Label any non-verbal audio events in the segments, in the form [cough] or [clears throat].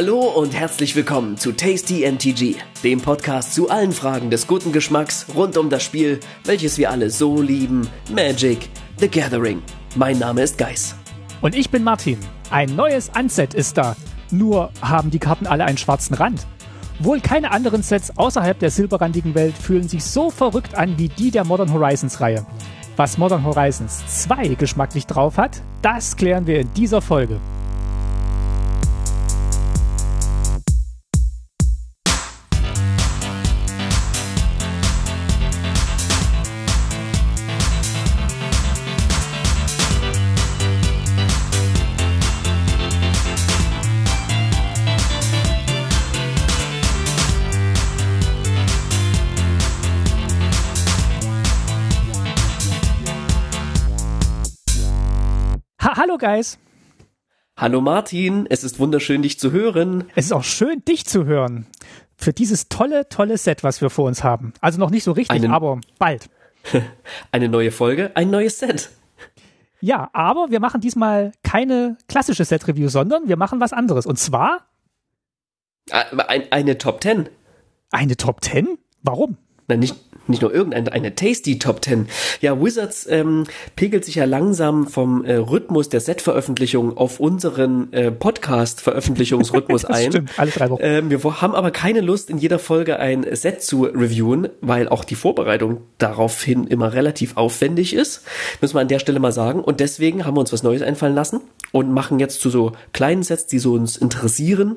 Hallo und herzlich willkommen zu Tasty MTG, dem Podcast zu allen Fragen des guten Geschmacks rund um das Spiel, welches wir alle so lieben, Magic, The Gathering. Mein Name ist Geis. Und ich bin Martin. Ein neues Unset ist da. Nur haben die Karten alle einen schwarzen Rand. Wohl keine anderen Sets außerhalb der silberrandigen Welt fühlen sich so verrückt an wie die der Modern Horizons Reihe. Was Modern Horizons 2 geschmacklich drauf hat, das klären wir in dieser Folge. Hallo Guys. Hallo Martin, es ist wunderschön, dich zu hören. Es ist auch schön, dich zu hören. Für dieses tolle, tolle Set, was wir vor uns haben. Also noch nicht so richtig, Einen- aber bald. [laughs] Eine neue Folge, ein neues Set. Ja, aber wir machen diesmal keine klassische Set-Review, sondern wir machen was anderes. Und zwar Ah, Ein, eine Top 10. eine Top 10. Warum? Nein, nicht, nicht nur irgendeine, eine Tasty Top 10. Ja, Wizards ähm, pegelt sich ja langsam vom äh, Rhythmus der Set-Veröffentlichung auf unseren äh, Podcast-Veröffentlichungsrhythmus [laughs] ein. stimmt, alle drei Wochen. Ähm, wir haben aber keine Lust, in jeder Folge ein Set zu reviewen, weil auch die Vorbereitung daraufhin immer relativ aufwendig ist. Müssen wir an der Stelle mal sagen. Und deswegen haben wir uns was Neues einfallen lassen und machen jetzt zu so kleinen Sets, die so uns interessieren,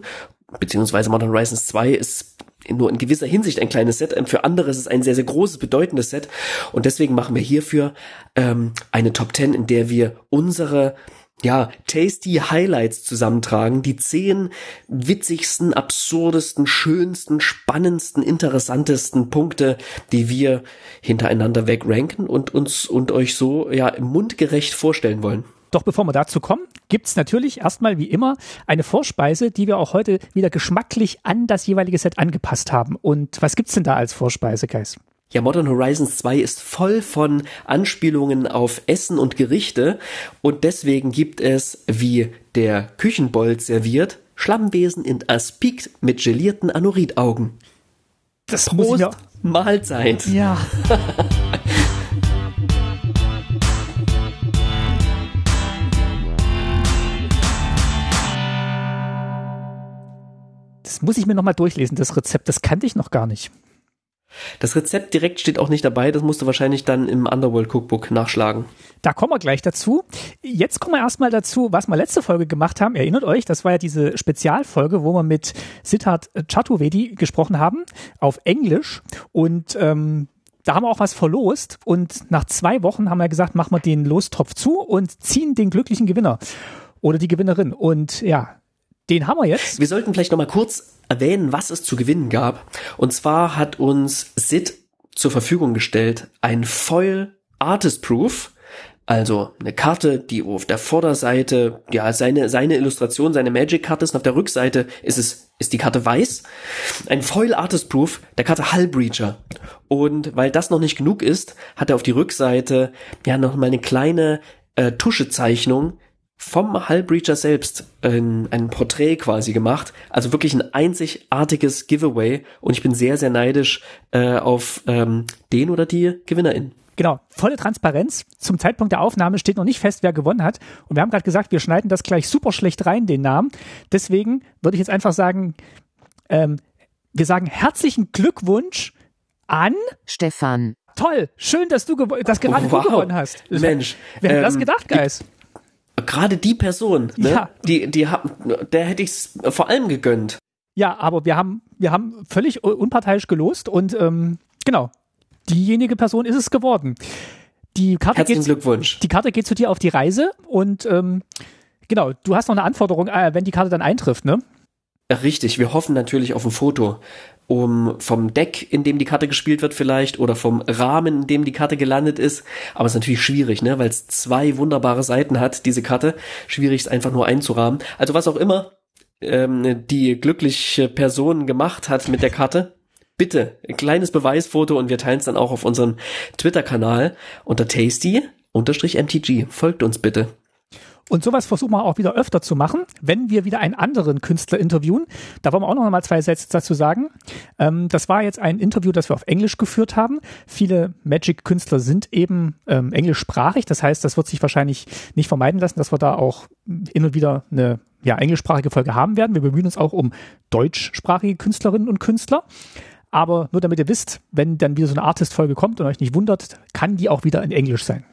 beziehungsweise Modern Horizons 2 ist nur in gewisser Hinsicht ein kleines Set. Für andere ist es ein sehr, sehr großes, bedeutendes Set. Und deswegen machen wir hierfür ähm, eine Top 10, in der wir unsere ja, tasty Highlights zusammentragen, die zehn witzigsten, absurdesten, schönsten, spannendsten, interessantesten Punkte, die wir hintereinander wegranken und uns und euch so ja mundgerecht vorstellen wollen. Doch bevor wir dazu kommen, gibt's natürlich erstmal wie immer eine Vorspeise, die wir auch heute wieder geschmacklich an das jeweilige Set angepasst haben. Und was gibt's denn da als Vorspeise, Guys? Ja, Modern Horizons 2 ist voll von Anspielungen auf Essen und Gerichte und deswegen gibt es, wie der Küchenbold serviert, Schlammwesen in Aspik mit gelierten Anoridaugen. Das muss ich Prost, mir... Mahlzeit. Ja. [laughs] Das muss ich mir nochmal durchlesen, das Rezept. Das kannte ich noch gar nicht. Das Rezept direkt steht auch nicht dabei, das musst du wahrscheinlich dann im Underworld Cookbook nachschlagen. Da kommen wir gleich dazu. Jetzt kommen wir erstmal dazu, was wir letzte Folge gemacht haben. Erinnert euch, das war ja diese Spezialfolge, wo wir mit Siddharth Chaturvedi gesprochen haben, auf Englisch. Und ähm, da haben wir auch was verlost. Und nach zwei Wochen haben wir gesagt, machen wir den Lostopf zu und ziehen den glücklichen Gewinner oder die Gewinnerin. Und ja, den haben wir jetzt. Wir sollten vielleicht noch mal kurz erwähnen, was es zu gewinnen gab. Und zwar hat uns Sid zur Verfügung gestellt ein Foil Artist Proof, also eine Karte, die auf der Vorderseite, ja, seine, seine Illustration, seine Magic-Karte ist und auf der Rückseite ist es, ist die Karte weiß. Ein Foil Artist Proof der Karte Hull Breacher. Und weil das noch nicht genug ist, hat er auf die Rückseite ja noch mal eine kleine äh, Tuschezeichnung vom Hull Breacher selbst ein, ein Porträt quasi gemacht. Also wirklich ein einzigartiges Giveaway. Und ich bin sehr, sehr neidisch äh, auf ähm, den oder die Gewinnerin. Genau, volle Transparenz. Zum Zeitpunkt der Aufnahme steht noch nicht fest, wer gewonnen hat. Und wir haben gerade gesagt, wir schneiden das gleich super schlecht rein, den Namen. Deswegen würde ich jetzt einfach sagen, ähm, wir sagen herzlichen Glückwunsch an Stefan. Toll, schön, dass du dass gerade Wow. du gewonnen hast. Mensch, Wer hätte das ähm, gedacht, Guys? Gerade die Person, ne? Ja. die, die der hätte ich es vor allem gegönnt. Ja, aber wir haben, wir haben völlig un- unparteiisch gelost und ähm, genau, diejenige Person ist es geworden. Die Karte Herzlichen geht, Glückwunsch. die Karte geht zu dir auf die Reise und ähm, genau, du hast noch eine Anforderung, äh, wenn die Karte dann eintrifft, ne? Richtig, wir hoffen natürlich auf ein Foto. Um vom Deck, in dem die Karte gespielt wird vielleicht, oder vom Rahmen, in dem die Karte gelandet ist. Aber es ist natürlich schwierig, ne? Weil es zwei wunderbare Seiten hat, diese Karte. Schwierig, es einfach nur einzurahmen. Also was auch immer ähm, die glückliche Person gemacht hat mit der Karte, bitte, ein kleines Beweisfoto und wir teilen es dann auch auf unserem Twitter-Kanal unter tasty-mtg. Folgt uns bitte. Und sowas versuchen wir auch wieder öfter zu machen, wenn wir wieder einen anderen Künstler interviewen. Da wollen wir auch noch mal zwei Sätze dazu sagen. Ähm, das war jetzt ein Interview, das wir auf Englisch geführt haben. Viele Magic-Künstler sind eben ähm, englischsprachig. Das heißt, das wird sich wahrscheinlich nicht vermeiden lassen, dass wir da auch hin und wieder eine ja, englischsprachige Folge haben werden. Wir bemühen uns auch um deutschsprachige Künstlerinnen und Künstler. Aber nur damit ihr wisst, wenn dann wieder so eine Artist-Folge kommt und euch nicht wundert, kann die auch wieder in Englisch sein.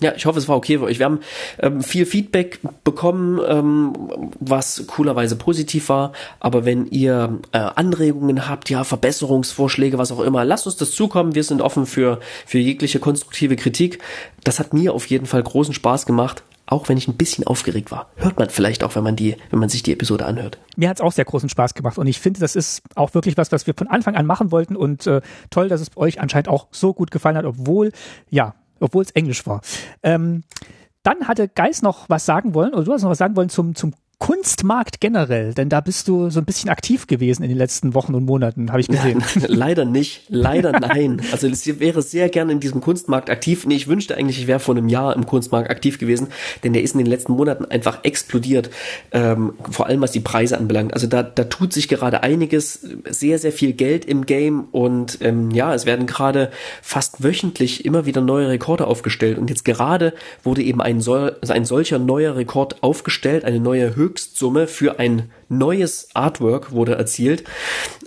Ja, ich hoffe, es war okay für euch. Wir haben ähm, viel Feedback bekommen, ähm, was coolerweise positiv war. Aber wenn ihr äh, Anregungen habt, ja, Verbesserungsvorschläge, was auch immer, lasst uns das zukommen. Wir sind offen für, für jegliche konstruktive Kritik. Das hat mir auf jeden Fall großen Spaß gemacht. Auch wenn ich ein bisschen aufgeregt war. Hört man vielleicht auch, wenn man die, wenn man sich die Episode anhört. Mir hat's auch sehr großen Spaß gemacht und ich finde, das ist auch wirklich was, was wir von Anfang an machen wollten und äh, toll, dass es euch anscheinend auch so gut gefallen hat, obwohl, ja, obwohl es Englisch war. Ähm, dann hatte Geis noch was sagen wollen, oder du hast noch was sagen wollen zum, zum Kunstmarkt generell, denn da bist du so ein bisschen aktiv gewesen in den letzten Wochen und Monaten, habe ich gesehen. Nein, [laughs] leider nicht, leider nein. Also ich wäre sehr gerne in diesem Kunstmarkt aktiv. Nee, ich wünschte eigentlich, ich wäre vor einem Jahr im Kunstmarkt aktiv gewesen, denn der ist in den letzten Monaten einfach explodiert, ähm, vor allem was die Preise anbelangt. Also da, da tut sich gerade einiges, sehr, sehr viel Geld im Game und ähm, ja, es werden gerade fast wöchentlich immer wieder neue Rekorde aufgestellt und jetzt gerade wurde eben ein, sol ein solcher neuer Rekord aufgestellt, eine neue Höhe Höchstsumme für ein neues Artwork wurde erzielt,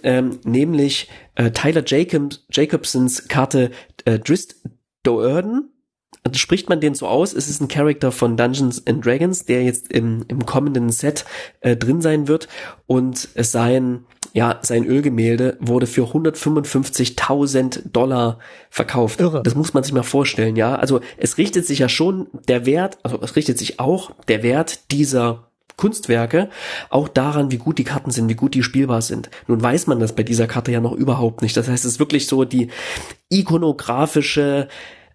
ähm, nämlich äh, Tyler Jacob, Jacobsons Karte äh, Drist Doerden. Also spricht man den so aus? Es ist ein Charakter von Dungeons and Dragons, der jetzt im, im kommenden Set äh, drin sein wird und sein ja, sein Ölgemälde wurde für 155.000 Dollar verkauft. Irre. Das muss man sich mal vorstellen, ja. Also es richtet sich ja schon der Wert, also es richtet sich auch der Wert dieser Kunstwerke auch daran, wie gut die Karten sind, wie gut die spielbar sind. Nun weiß man das bei dieser Karte ja noch überhaupt nicht. Das heißt, es ist wirklich so die ikonografische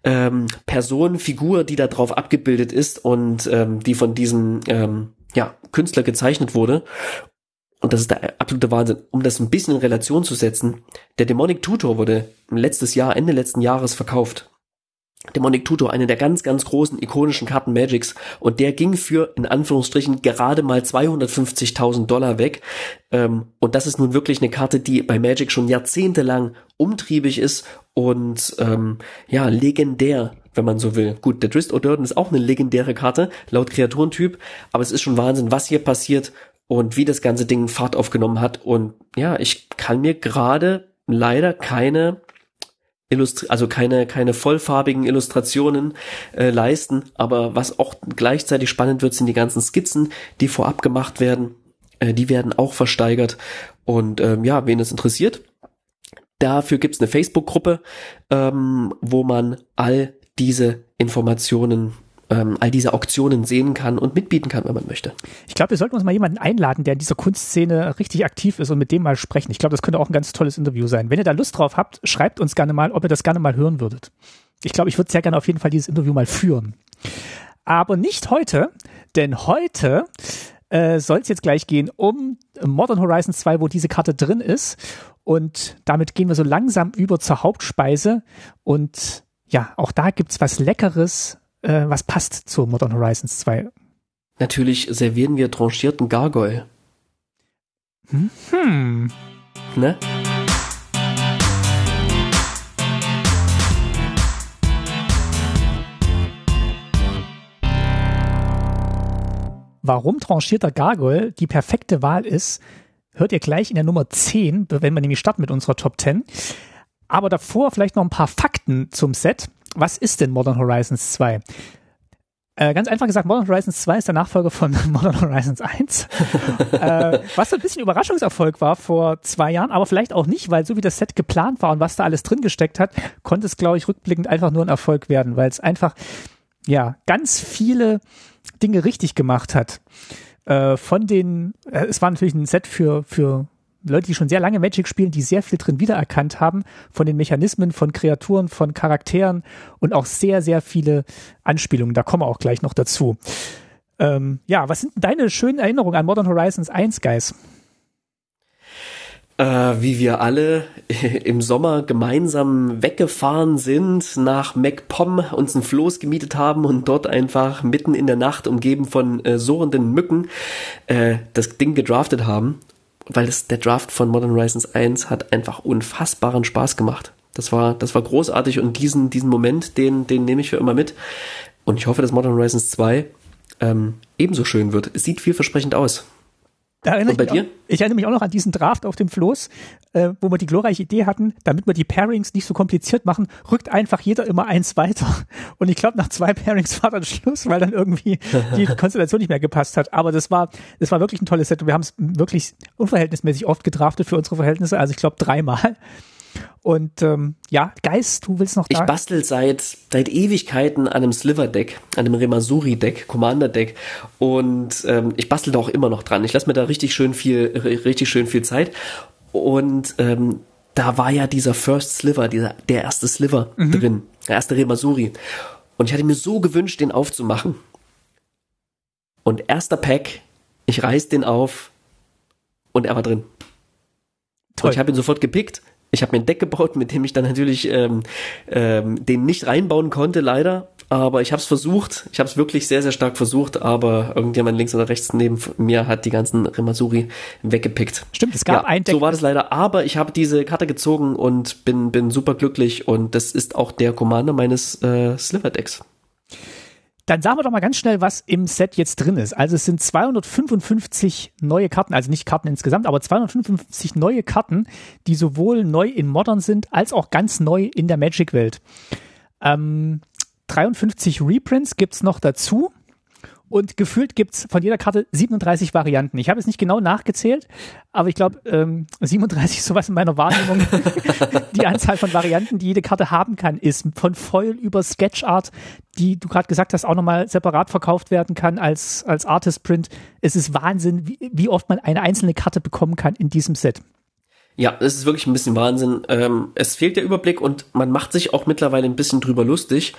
ähm, Person, Figur, die da drauf abgebildet ist und ähm, die von diesem ähm, ja, Künstler gezeichnet wurde. Und das ist der absolute Wahnsinn. Um das ein bisschen in Relation zu setzen, der Demonic Tutor wurde letztes Jahr, Ende letzten Jahres verkauft Demonic Tutor, eine der ganz, ganz großen ikonischen Karten Magics. Und der ging für, in Anführungsstrichen, gerade mal 250.000 Dollar weg. Ähm, und das ist nun wirklich eine Karte, die bei Magic schon jahrzehntelang umtriebig ist und ähm, ja, legendär, wenn man so will. Gut, der Drist O'Durden ist auch eine legendäre Karte, laut Kreaturentyp, aber es ist schon Wahnsinn, was hier passiert und wie das ganze Ding Fahrt aufgenommen hat. Und ja, ich kann mir gerade leider keine Illustri also keine, keine vollfarbigen Illustrationen äh, leisten. Aber was auch gleichzeitig spannend wird, sind die ganzen Skizzen, die vorab gemacht werden. Äh, die werden auch versteigert. Und ähm, ja, wen es interessiert, dafür gibt's eine Facebook-Gruppe, ähm, wo man all diese Informationen ähm, all diese Auktionen sehen kann und mitbieten kann, wenn man möchte. Ich glaube, wir sollten uns mal jemanden einladen, der in dieser Kunstszene richtig aktiv ist und mit dem mal sprechen. Ich glaube, das könnte auch ein ganz tolles Interview sein. Wenn ihr da Lust drauf habt, schreibt uns gerne mal, ob ihr das gerne mal hören würdet. Ich glaube, ich würde sehr gerne auf jeden Fall dieses Interview mal führen. Aber nicht heute, denn heute äh, soll es jetzt gleich gehen um Modern Horizons 2, wo diese Karte drin ist. Und damit gehen wir so langsam über zur Hauptspeise. Und ja, auch da gibt's was Leckeres äh, was passt zu Modern Horizons 2? Natürlich servieren wir tranchierten Gargoyle. Hm. hm. Ne? Warum tranchierter Gargoyle die perfekte Wahl ist, hört ihr gleich in der Nummer 10, wenn wir nämlich starten mit unserer Top 10. Aber davor vielleicht noch ein paar Fakten zum Set was ist denn Modern Horizons 2? Äh, ganz einfach gesagt, Modern Horizons 2 ist der Nachfolger von [laughs] Modern Horizons 1. äh, was so ein bisschen Überraschungserfolg war vor zwei Jahren, aber vielleicht auch nicht, weil so wie das Set geplant war und was da alles drin gesteckt hat, konnte es, glaube ich, rückblickend einfach nur ein Erfolg werden, weil es einfach, ja, ganz viele Dinge richtig gemacht hat. Äh, von den, äh, es war natürlich ein Set für, für Leute, die schon sehr lange Magic spielen, die sehr viel drin wiedererkannt haben, von den Mechanismen, von Kreaturen, von Charakteren und auch sehr, sehr viele Anspielungen. Da kommen wir auch gleich noch dazu. Ähm, ja, was sind deine schönen Erinnerungen an Modern Horizons 1, Guys? äh, wie wir alle [laughs] im Sommer gemeinsam weggefahren sind, nach MacPom uns ein Floß gemietet haben und dort einfach mitten in der Nacht, umgeben von äh, surrenden Mücken, äh, das Ding gedraftet haben. Weil das, der Draft von Modern Horizons 1 hat einfach unfassbaren Spaß gemacht. Das war, das war großartig und diesen, diesen Moment, den, den nehme ich für immer mit. Und ich hoffe, dass Modern Horizons 2 ähm, ebenso schön wird. Es sieht vielversprechend aus. Da erinnere Und bei ich dir? Auch, ich erinnere mich auch noch an diesen Draft auf dem Floß, äh, wo wir die glorreiche Idee hatten, damit wir die Pairings nicht so kompliziert machen, rückt einfach jeder immer eins weiter. [laughs] Und ich glaube, nach zwei Pairings war dann Schluss, weil dann irgendwie [laughs] die Konstellation nicht mehr gepasst hat. Aber das war, das war wirklich ein tolles Set und wir haben es wirklich unverhältnismäßig oft gedraftet für unsere Verhältnisse. Also ich glaube dreimal. Und ähm, ja, Geist, du willst noch da? Ich bastel seit seit Ewigkeiten an einem Sliver-Deck, an einem Remasuri-Deck, Commander-Deck und ähm, ich bastel da auch immer noch dran. Ich lasse mir da richtig schön viel, richtig schön viel Zeit und ähm, da war ja dieser First Sliver, dieser der erste Sliver mhm. drin, der erste Remasuri und ich hatte mir so gewünscht, den aufzumachen. Und erster Pack, ich reiß den auf und er war drin. Toll. Und ich habe ihn sofort gepickt ich habe mir ein Deck gebaut, mit dem ich dann natürlich ähm, ähm, den nicht reinbauen konnte, leider. Aber ich habe es versucht. Ich habe es wirklich sehr, sehr stark versucht. Aber irgendjemand links oder rechts neben mir hat die ganzen Remasuri weggepickt. Stimmt, es gab ja, ein Deck. So war das leider. Aber ich habe diese Karte gezogen und bin, bin super glücklich. Und das ist auch der Commander meines äh, Sliver-Decks. Dann sagen wir doch mal ganz schnell, was im Set jetzt drin ist. Also es sind 255 neue Karten, also nicht Karten insgesamt, aber 255 neue Karten, die sowohl neu in Modern sind, als auch ganz neu in der Magic-Welt. Ähm, 53 Reprints gibt's noch dazu. Und gefühlt gibt's von jeder Karte 37 Varianten. Ich habe es nicht genau nachgezählt, aber ich glaube, ähm, 37 ist sowas in meiner Wahrnehmung. [laughs] die Anzahl von Varianten, die jede Karte haben kann, ist von Foil über Sketchart, die du gerade gesagt hast, auch nochmal separat verkauft werden kann als, als Artist Print. Es ist Wahnsinn, wie, wie oft man eine einzelne Karte bekommen kann in diesem Set. Ja, es ist wirklich ein bisschen Wahnsinn. Ähm, es fehlt der Überblick und man macht sich auch mittlerweile ein bisschen drüber lustig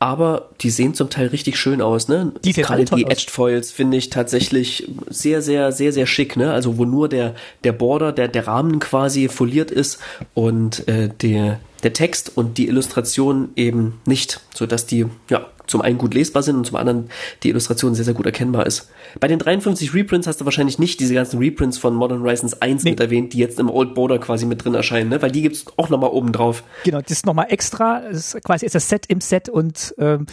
aber die sehen zum Teil richtig schön aus, ne? Die Gerade die Edged Foils finde ich tatsächlich sehr, sehr, sehr, sehr schick, ne? Also wo nur der, der Border, der, der Rahmen quasi foliert ist und äh, der, der Text und die Illustration eben nicht, so dass die, ja, zum einen gut lesbar sind und zum anderen die Illustration sehr, sehr gut erkennbar ist. Bei den 53 Reprints hast du wahrscheinlich nicht diese ganzen Reprints von Modern Horizons 1 nee. mit erwähnt, die jetzt im Old Border quasi mit drin erscheinen, ne? weil die gibt's auch nochmal oben drauf. Genau, das ist nochmal extra, das ist quasi ist das Set im Set und ähm,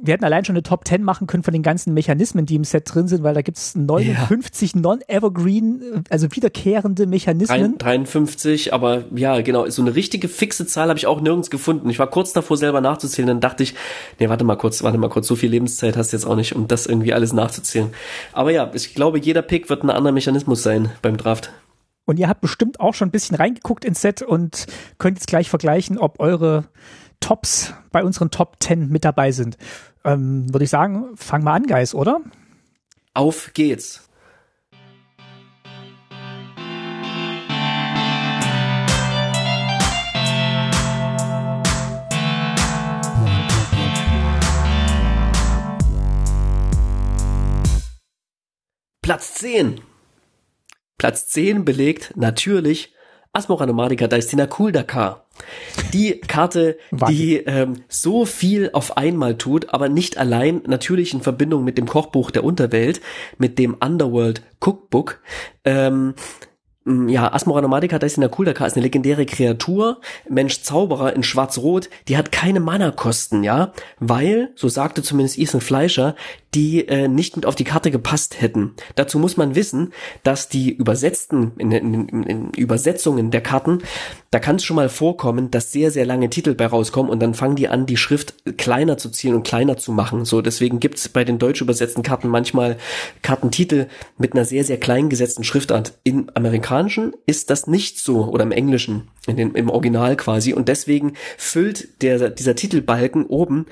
wir hätten allein schon eine Top 10 machen können von den ganzen Mechanismen, die im Set drin sind, weil da gibt es 59 ja. non-evergreen, also wiederkehrende Mechanismen. 53, aber ja, genau, so eine richtige fixe Zahl habe ich auch nirgends gefunden. Ich war kurz davor selber nachzuzählen, dann dachte ich, nee, warte mal kurz, warte mal kurz, so viel Lebenszeit hast du jetzt auch nicht, um das irgendwie alles nachzuzählen. Aber ja, ich glaube, jeder Pick wird ein anderer Mechanismus sein beim Draft. Und ihr habt bestimmt auch schon ein bisschen reingeguckt ins Set und könnt jetzt gleich vergleichen, ob eure Tops bei unseren Top 10 mit dabei sind. Ähm, Würde ich sagen, fang mal an, Guys, oder? Auf geht's. Platz 10. Platz 10 belegt natürlich Asmora Nomadica Daistina Cool Dakar. Die Karte, die ähm, so viel auf einmal tut, aber nicht allein natürlich in Verbindung mit dem Kochbuch der Unterwelt, mit dem Underworld Cookbook. Ähm, ja, Asmora Nomadica, da ist in der Kuldaka, ist eine legendäre Kreatur, Mensch Zauberer in Schwarz-Rot, die hat keine Mana-Kosten, ja, weil, so sagte zumindest Ethan Fleischer, die äh, nicht mit auf die Karte gepasst hätten. Dazu muss man wissen, dass die übersetzten, in, in, in Übersetzungen der Karten, da kann es schon mal vorkommen, dass sehr, sehr lange Titel bei rauskommen und dann fangen die an, die Schrift kleiner zu ziehen und kleiner zu machen. So, deswegen gibt's bei den deutsch übersetzten Karten manchmal Kartentitel mit einer sehr, sehr klein gesetzten Schriftart. In Amerikanischen ist das nicht so oder im Englischen, in den, im Original quasi und deswegen füllt der, dieser Titelbalken oben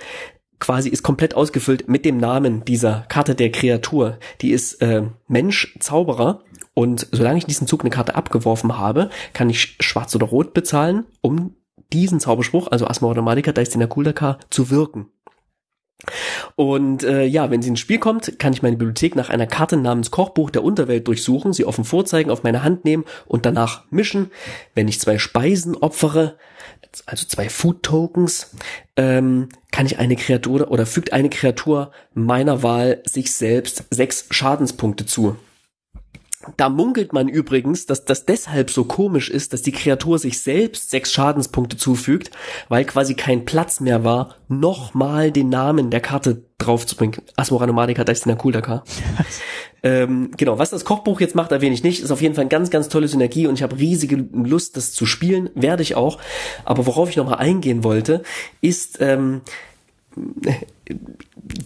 quasi ist komplett ausgefüllt mit dem Namen dieser Karte der Kreatur. Die ist äh, Mensch Zauberer und solange ich diesen Zug eine Karte abgeworfen habe, kann ich schwarz oder rot bezahlen, um diesen Zauberspruch, also Asma Automatica, da ist in der Kuldaka, zu wirken. Und äh, ja, wenn sie ins Spiel kommt, kann ich meine Bibliothek nach einer Karte namens Kochbuch der Unterwelt durchsuchen, sie offen vorzeigen, auf meine Hand nehmen und danach mischen. Wenn ich zwei Speisen opfere, also zwei Food Tokens, ähm, kann ich eine Kreatur oder fügt eine Kreatur meiner Wahl sich selbst sechs Schadenspunkte zu. Da munkelt man übrigens, dass das deshalb so komisch ist, dass die Kreatur sich selbst sechs Schadenspunkte zufügt, weil quasi kein Platz mehr war, nochmal den Namen der Karte draufzubringen. Asmoranomatica Daistina Kuldaka. [laughs] ähm, genau, was das Kochbuch jetzt macht, erwähne ich nicht. Ist auf jeden Fall eine ganz, ganz tolle Synergie und ich habe riesige Lust, das zu spielen. Werde ich auch. Aber worauf ich nochmal eingehen wollte, ist, ähm, [laughs]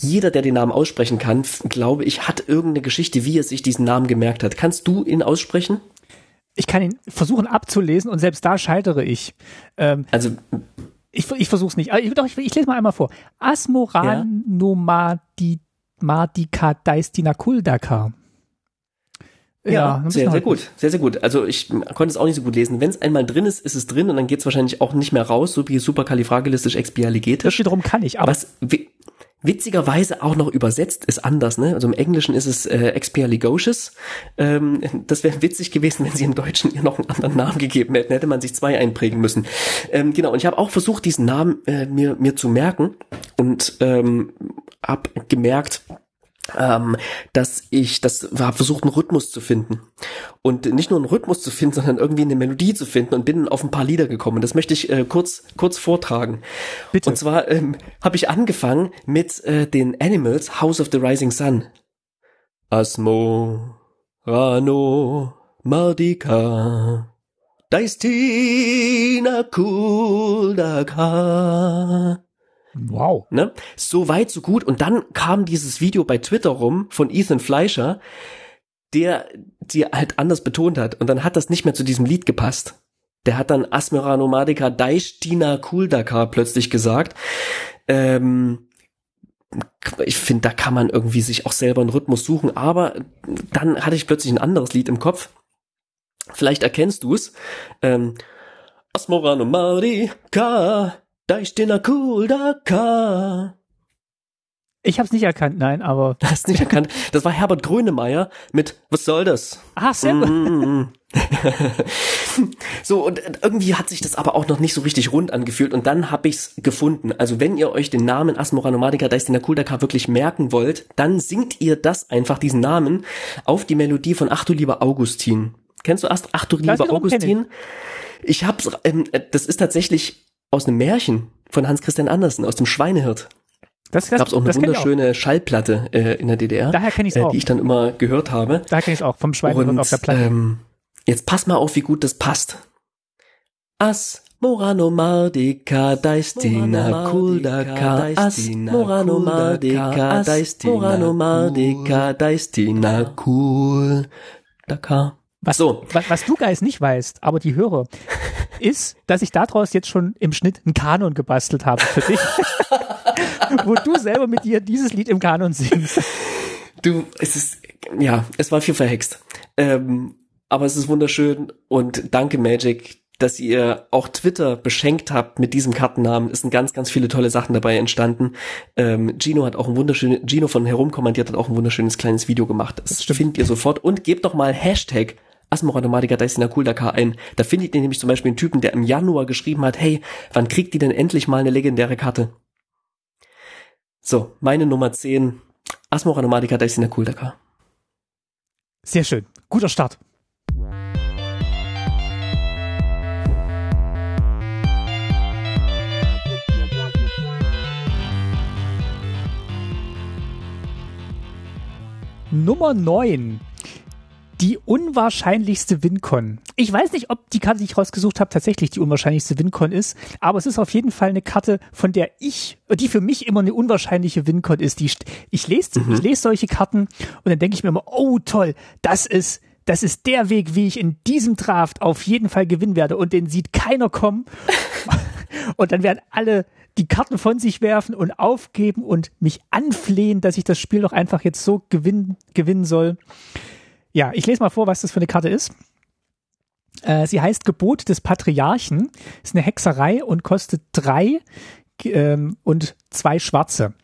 jeder, der den Namen aussprechen kann, glaube ich, hat irgendeine Geschichte, wie er sich diesen Namen gemerkt hat. Kannst du ihn aussprechen? Ich kann ihn versuchen abzulesen und selbst da scheitere ich. Ähm, also ich, ich versuche es nicht. Ich, doch, ich, ich, lese mal einmal vor. Asmoranomadika Daistina Kuldaka. Ja, ja sehr, sehr gut. Sehr, sehr gut. Also ich konnte es auch nicht so gut lesen. Wenn es einmal drin ist, ist es drin und dann geht es wahrscheinlich auch nicht mehr raus, so wie superkalifragilistisch expialigetisch. Das wiederum kann ich, aber. Was witzigerweise auch noch übersetzt ist anders, ne? Also im Englischen ist es äh, expialigocious. Ähm, das wäre witzig gewesen, wenn sie im Deutschen ihr noch einen anderen Namen gegeben hätten. Hätte man sich zwei einprägen müssen. Ähm, genau, und ich habe auch versucht, diesen Namen äh, mir, mir zu merken und ähm, habe gemerkt, ähm, dass ich das war versucht einen Rhythmus zu finden und nicht nur einen Rhythmus zu finden, sondern irgendwie eine Melodie zu finden und bin auf ein paar Lieder gekommen. Das möchte ich äh, kurz kurz vortragen. Bitte. Und zwar ähm, habe ich angefangen mit äh, den Animals House of the Rising Sun. Asmo Rano Mardika Daistina Kuldaka Wow. Ne? So weit, so gut. Und dann kam dieses Video bei Twitter rum von Ethan Fleischer, der die halt anders betont hat. Und dann hat das nicht mehr zu diesem Lied gepasst. Der hat dann Asmera Nomadica Daishtina Kuldaka plötzlich gesagt. Ähm, ich finde, da kann man irgendwie sich auch selber einen Rhythmus suchen. Aber dann hatte ich plötzlich ein anderes Lied im Kopf. Vielleicht erkennst du es. Ähm, Asmora Nomadica Daishtina Kuldaka. Ich habe es nicht erkannt, nein, aber. Du hast nicht erkannt. Das war Herbert Grönemeyer mit Was soll das? Ah, sehr. Mm. [laughs] so, und irgendwie hat sich das aber auch noch nicht so richtig rund angefühlt und dann habe ich's gefunden. Also wenn ihr euch den Namen Asmora Nomadica Daistina Kuldaka wirklich merken wollt, dann singt ihr das einfach, diesen Namen, auf die Melodie von Ach du lieber Augustin. Kennst du Ach du lieber Augustin? Ich hab's, ähm, das ist tatsächlich aus einem Märchen von Hans Christian Andersen, aus dem Schweinehirt. Das, das gab es auch eine wunderschöne auch. Schallplatte äh, in der DDR, Daher kenn ich's äh, auch. die ich dann immer gehört habe. Daher kenne ich auch, vom Schweinehirt Und, auf der Platte. Ähm, jetzt pass mal auf, wie gut das passt. As Morano Mardika Daistina Kuldaka As Morano Mardika Daistina Morano Mardika Daistina Kuldaka was, so. was, was du Geist nicht weißt, aber die Hörer, ist, dass ich daraus jetzt schon im Schnitt einen Kanon gebastelt habe für dich. [laughs] wo du selber mit dir dieses Lied im Kanon singst. Du, es ist, ja, es war viel verhext. Ähm, aber es ist wunderschön und danke Magic, dass ihr auch Twitter beschenkt habt mit diesem Kartennamen. Es sind ganz, ganz viele tolle Sachen dabei entstanden. Ähm, Gino hat auch ein wunderschönes, Gino von Herumkommandiert hat auch ein wunderschönes kleines Video gemacht. Das, das findet ihr sofort und gebt doch mal Hashtag Asmoranomatica Daisina Kuldaka ein. Da findet ihr nämlich zum Beispiel einen Typen, der im Januar geschrieben hat, hey, wann kriegt die denn endlich mal eine legendäre Karte? So, meine Nummer 10, Asmoranomatica Daisina Kuldaka. Sehr schön. Guter Start. Nummer 9 die unwahrscheinlichste WinCon. Ich weiß nicht, ob die Karte, die ich rausgesucht habe, tatsächlich die unwahrscheinlichste WinCon ist, aber es ist auf jeden Fall eine Karte, von der ich, die für mich immer eine unwahrscheinliche WinCon ist. Die, ich lese, mhm. ich lese solche Karten und dann denke ich mir immer, oh toll, das ist das ist der Weg, wie ich in diesem Draft auf jeden Fall gewinnen werde und den sieht keiner kommen. [laughs] und dann werden alle die Karten von sich werfen und aufgeben und mich anflehen, dass ich das Spiel doch einfach jetzt so gewinnen, gewinnen soll. Ja, ich lese mal vor, was das für eine Karte ist. Äh, sie heißt Gebot des Patriarchen, ist eine Hexerei und kostet drei ähm, und zwei schwarze.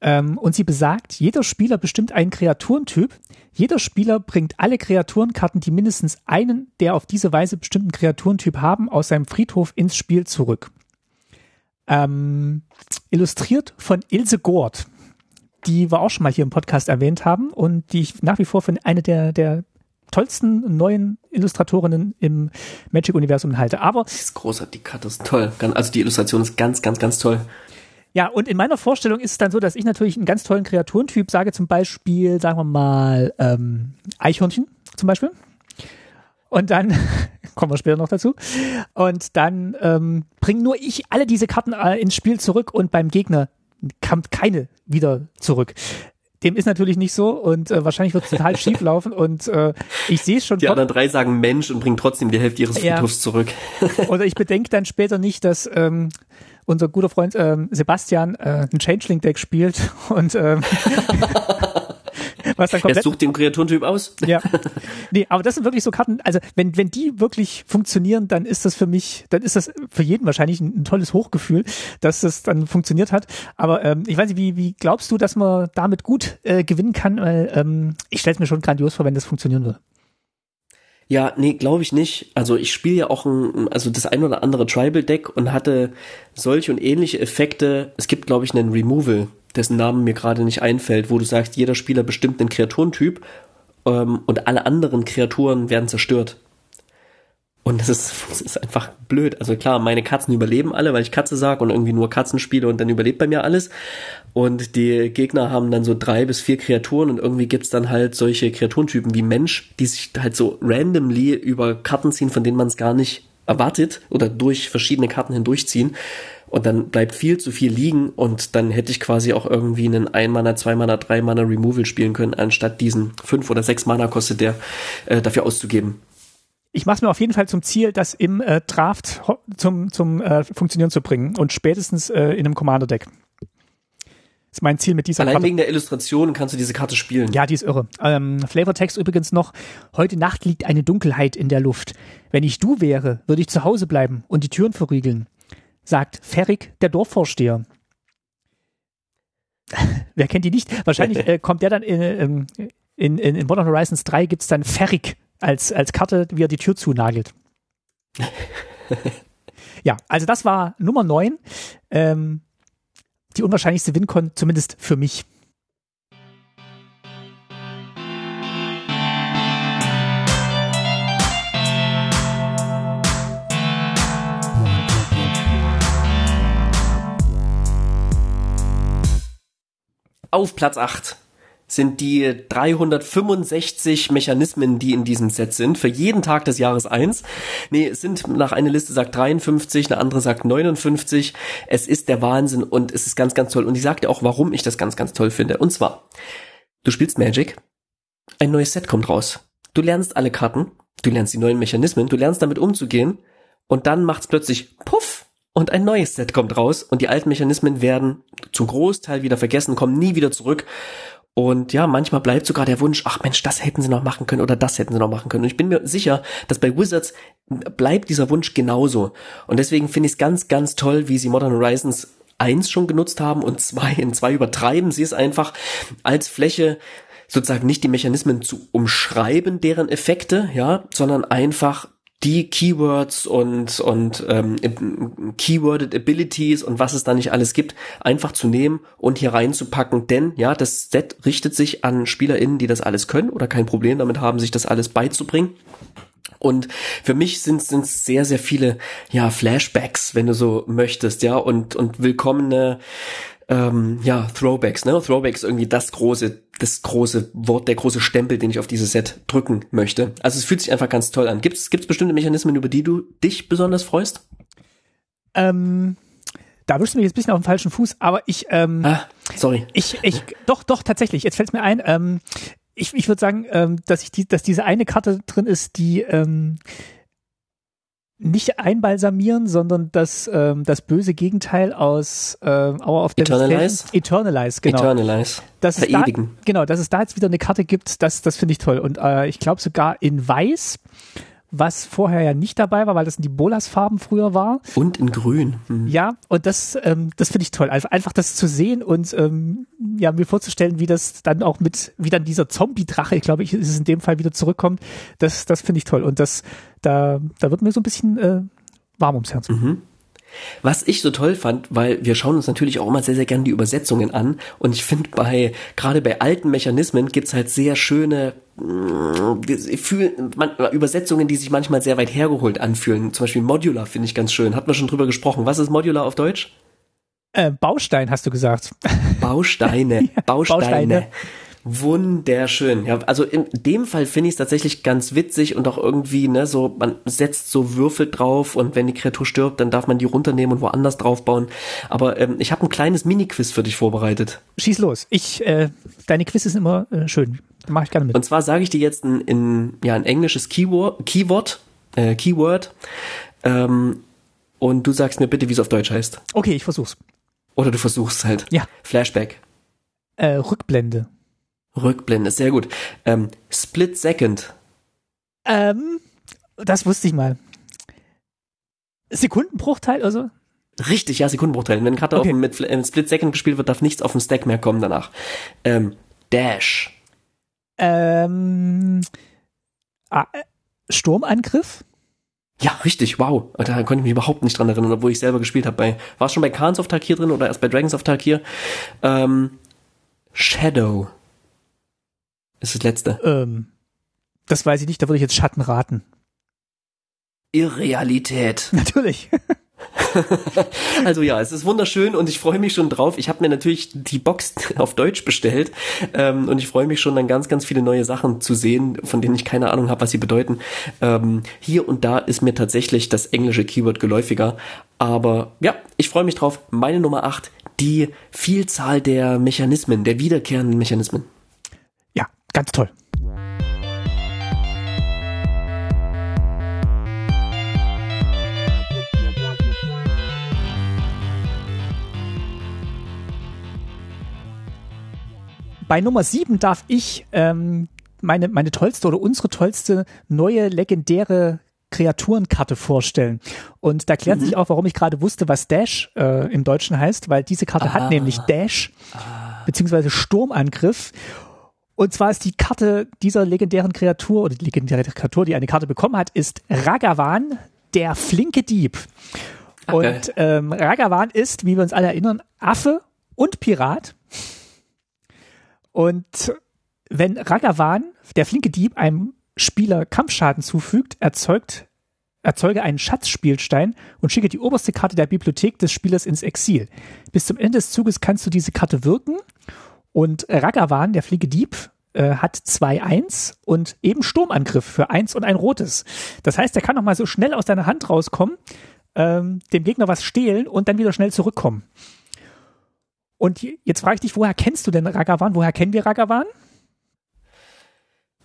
Ähm, und sie besagt, jeder Spieler bestimmt einen Kreaturentyp. Jeder Spieler bringt alle Kreaturenkarten, die mindestens einen der auf diese Weise bestimmten Kreaturentyp haben, aus seinem Friedhof ins Spiel zurück. Ähm, illustriert von Ilse Gord, die wir auch schon mal hier im Podcast erwähnt haben und die ich nach wie vor für eine der, der tollsten neuen Illustratorinnen im Magic-Universum halte. Aber das ist großartig, die Karte ist toll. Also die Illustration ist ganz, ganz, ganz toll. Ja, und in meiner Vorstellung ist es dann so, dass ich natürlich einen ganz tollen Kreaturentyp sage, zum Beispiel, sagen wir mal, ähm, Eichhörnchen zum Beispiel. Und dann, [laughs] kommen wir später noch dazu, und dann ähm, bringe nur ich alle diese Karten äh, ins Spiel zurück und beim Gegner kommt keine wieder zurück. Dem ist natürlich nicht so und äh, wahrscheinlich wird es total [laughs] schief laufen und äh, ich sehe es schon. Die anderen drei sagen Mensch und bringen trotzdem die Hälfte ihres Friedhofs ja. zurück. [laughs] Oder ich bedenke dann später nicht, dass ähm, unser guter Freund ähm, Sebastian äh, ein Changeling-Deck spielt und ähm, [laughs] was dann komplett. Er sucht den Kreaturentyp aus. Ja. [laughs] Nee, aber das sind wirklich so Karten, also wenn, wenn die wirklich funktionieren, dann ist das für mich, dann ist das für jeden wahrscheinlich ein, ein tolles Hochgefühl, dass das dann funktioniert hat. Aber ähm, ich weiß nicht, wie, wie glaubst du, dass man damit gut äh, gewinnen kann? Weil ähm, ich stelle es mir schon grandios vor, wenn das funktionieren würde. Ja, nee, glaube ich nicht. Also ich spiele ja auch ein, also das ein oder andere Tribal Deck und hatte solche und ähnliche Effekte. Es gibt, glaube ich, einen Removal, dessen Namen mir gerade nicht einfällt, wo du sagst, jeder Spieler bestimmt einen Kreaturentyp ähm, und alle anderen Kreaturen werden zerstört. Und das ist, [laughs] das ist einfach blöd. Also klar, meine Katzen überleben alle, weil ich Katze sag und irgendwie nur Katzen spiele und dann überlebt bei mir alles. Und die Gegner haben dann so drei bis vier Kreaturen und irgendwie gibt's dann halt solche Kreaturentypen wie Mensch, die sich halt so randomly über Karten ziehen, von denen man es gar nicht erwartet oder durch verschiedene Karten hindurchziehen. Und dann bleibt viel zu viel liegen und dann hätte ich quasi auch irgendwie einen Ein-Mana, Zwei-Mana, Drei-Mana Removal spielen können, anstatt diesen fünf oder sechs Mana kostet der äh, dafür auszugeben ich mache es mir auf jeden Fall zum Ziel, das im äh, Draft zum, zum äh, Funktionieren zu bringen und spätestens äh, in einem Commander-Deck. Ist mein Ziel mit dieser Allein Karte. wegen der Illustration kannst du diese Karte spielen. Ja, die ist irre. Ähm, Flavortext übrigens noch. Heute Nacht liegt eine Dunkelheit in der Luft. Wenn ich du wäre, würde ich zu Hause bleiben und die Türen verriegeln. Sagt Ferrig, der Dorfvorsteher. [laughs] Wer kennt die nicht? Wahrscheinlich [laughs] äh, kommt der dann in, ähm, in, in, in Modern Horizons 3 gibt's dann Ferrig als, als Karte, wie er die Tür zunagelt. [laughs] ja, also das war Nummer 9. Ähm, die unwahrscheinlichste Wincon, zumindest für mich. Auf Platz 8 sind die 365 Mechanismen, die in diesem Set sind, für jeden Tag des Jahres eins. Nee, es sind nach einer Liste sagt 53, eine andere sagt 59. Es ist der Wahnsinn und es ist ganz, ganz toll. Und ich sag dir auch, warum ich das ganz, ganz toll finde. Und zwar, du spielst Magic, ein neues Set kommt raus. Du lernst alle Karten, du lernst die neuen Mechanismen, du lernst damit umzugehen und dann macht's plötzlich Puff und ein neues Set kommt raus und die alten Mechanismen werden zum Großteil wieder vergessen, kommen nie wieder zurück und ja, manchmal bleibt sogar der Wunsch, ach Mensch, das hätten sie noch machen können oder das hätten sie noch machen können. Und ich bin mir sicher, dass bei Wizards bleibt dieser Wunsch genauso. Und deswegen finde ich es ganz, ganz toll, wie sie Modern Horizons 1 schon genutzt haben und zwei in zwei übertreiben sie es einfach als Fläche sozusagen nicht die Mechanismen zu umschreiben, deren Effekte, ja, sondern einfach die Keywords und, und ähm, Keyworded Abilities und was es da nicht alles gibt, einfach zu nehmen und hier reinzupacken. Denn ja, das Set richtet sich an SpielerInnen, die das alles können oder kein Problem damit haben, sich das alles beizubringen. Und für mich sind es sehr, sehr viele, ja, Flashbacks, wenn du so möchtest, ja, und, und willkommene ähm, ja, Throwbacks, ne? Throwbacks irgendwie das große, das große Wort, der große Stempel, den ich auf dieses Set drücken möchte. Also es fühlt sich einfach ganz toll an. Gibt es bestimmte Mechanismen, über die du dich besonders freust? Ähm, da wirst du mich jetzt ein bisschen auf den falschen Fuß, aber ich, ähm, ah, sorry. Ich, ich, doch, doch, tatsächlich. Jetzt fällt es mir ein, ähm, ich, ich würde sagen, ähm, dass ich die, dass diese eine Karte drin ist, die, ähm, nicht einbalsamieren, sondern das, ähm, das böse Gegenteil aus ähm, Hour of Eternalize? Eternalize, genau. Eternalize. Dass es da, genau, dass es da jetzt wieder eine Karte gibt, das, das finde ich toll. Und äh, ich glaube sogar in Weiß, was vorher ja nicht dabei war, weil das in die Bolas-Farben früher war. Und in grün. Hm. Ja, und das, ähm, das finde ich toll. Also einfach das zu sehen und ähm, ja, mir vorzustellen, wie das dann auch mit, wie dann dieser Zombie-Drache, ich glaube, ich ist es in dem Fall wieder zurückkommt, das, das finde ich toll. Und das, da, da wird mir so ein bisschen äh, warm ums Herz. Mhm. Was ich so toll fand, weil wir schauen uns natürlich auch immer sehr, sehr gerne die Übersetzungen an und ich finde bei, gerade bei alten Mechanismen gibt's halt sehr schöne man, Übersetzungen, die sich manchmal sehr weit hergeholt anfühlen. Zum Beispiel Modular finde ich ganz schön. Hat man schon drüber gesprochen. Was ist Modular auf Deutsch? Äh, Baustein, hast du gesagt. Bausteine. [laughs] Bausteine. Bausteine. Wunderschön. Ja, also in dem Fall finde ich es tatsächlich ganz witzig und auch irgendwie, ne, so, man setzt so Würfel drauf und wenn die Kreatur stirbt, dann darf man die runternehmen und woanders draufbauen. Aber ähm, ich habe ein kleines Mini-Quiz für dich vorbereitet. Schieß los. Ich, äh, deine Quiz sind immer äh, schön. Mach ich gerne mit. Und zwar sage ich dir jetzt ein, in, ja, ein englisches Keyword, Keyword, äh, Keyword, ähm, und du sagst mir bitte, wie es auf Deutsch heißt. Okay, ich versuch's. Oder du versuchst halt. Ja. Flashback. Äh, Rückblende. Rückblende, sehr gut. Ähm, Split Second. Ähm, das wusste ich mal. Sekundenbruchteil oder so? Richtig, ja, Sekundenbruchteil. Wenn gerade okay. mit äh, Split Second gespielt wird, darf nichts auf dem Stack mehr kommen danach. Ähm, Dash. Ähm, ah, äh, Sturmangriff? Ja, richtig, wow. Da konnte ich mich überhaupt nicht dran erinnern, obwohl ich selber gespielt habe. Bei, war es schon bei Khans of Tarkir drin oder erst bei Dragons of Tarkir? Ähm, Shadow. Ist das letzte. Ähm, das weiß ich nicht, da würde ich jetzt Schatten raten. Irrealität. [laughs] Natürlich. [laughs] also ja, es ist wunderschön und ich freue mich schon drauf. Ich habe mir natürlich die Box [laughs] auf Deutsch bestellt ähm, und ich freue mich schon dann ganz, ganz viele neue Sachen zu sehen, von denen ich keine Ahnung habe, was sie bedeuten. Ähm, hier und da ist mir tatsächlich das englische Keyword geläufiger, aber ja, ich freue mich drauf. Meine Nummer 8, die Vielzahl der Mechanismen, der wiederkehrenden Mechanismen. Ganz toll. Bei Nummer 7 darf ich ähm, meine, meine tollste oder unsere tollste neue legendäre Kreaturenkarte vorstellen. Und da klärt mhm. sich auch, warum ich gerade wusste, was Dash äh, im Deutschen heißt, weil diese Karte ah. hat nämlich Dash ah. beziehungsweise Sturmangriff. Und zwar ist die Karte dieser legendären Kreatur oder die legendäre Kreatur, die eine Karte bekommen hat, ist Ragavan, der flinke Dieb. Okay. Und ähm, Ragavan ist, wie wir uns alle erinnern, Affe und Pirat. Und wenn Ragavan, der flinke Dieb, einem Spieler Kampfschaden zufügt, erzeugt, erzeuge einen Schatzspielstein und schicke die oberste Karte der Bibliothek des Spielers ins Exil. Bis zum Ende des Zuges kannst du diese Karte wirken und Ragavan, der flinke Dieb, äh, hat 2-1 und eben Sturmangriff für 1 und ein rotes. Das heißt, er kann noch mal so schnell aus deiner Hand rauskommen, ähm, dem Gegner was stehlen und dann wieder schnell zurückkommen. Und jetzt frage ich dich, woher kennst du denn Ragavan? Woher kennen wir Ragavan?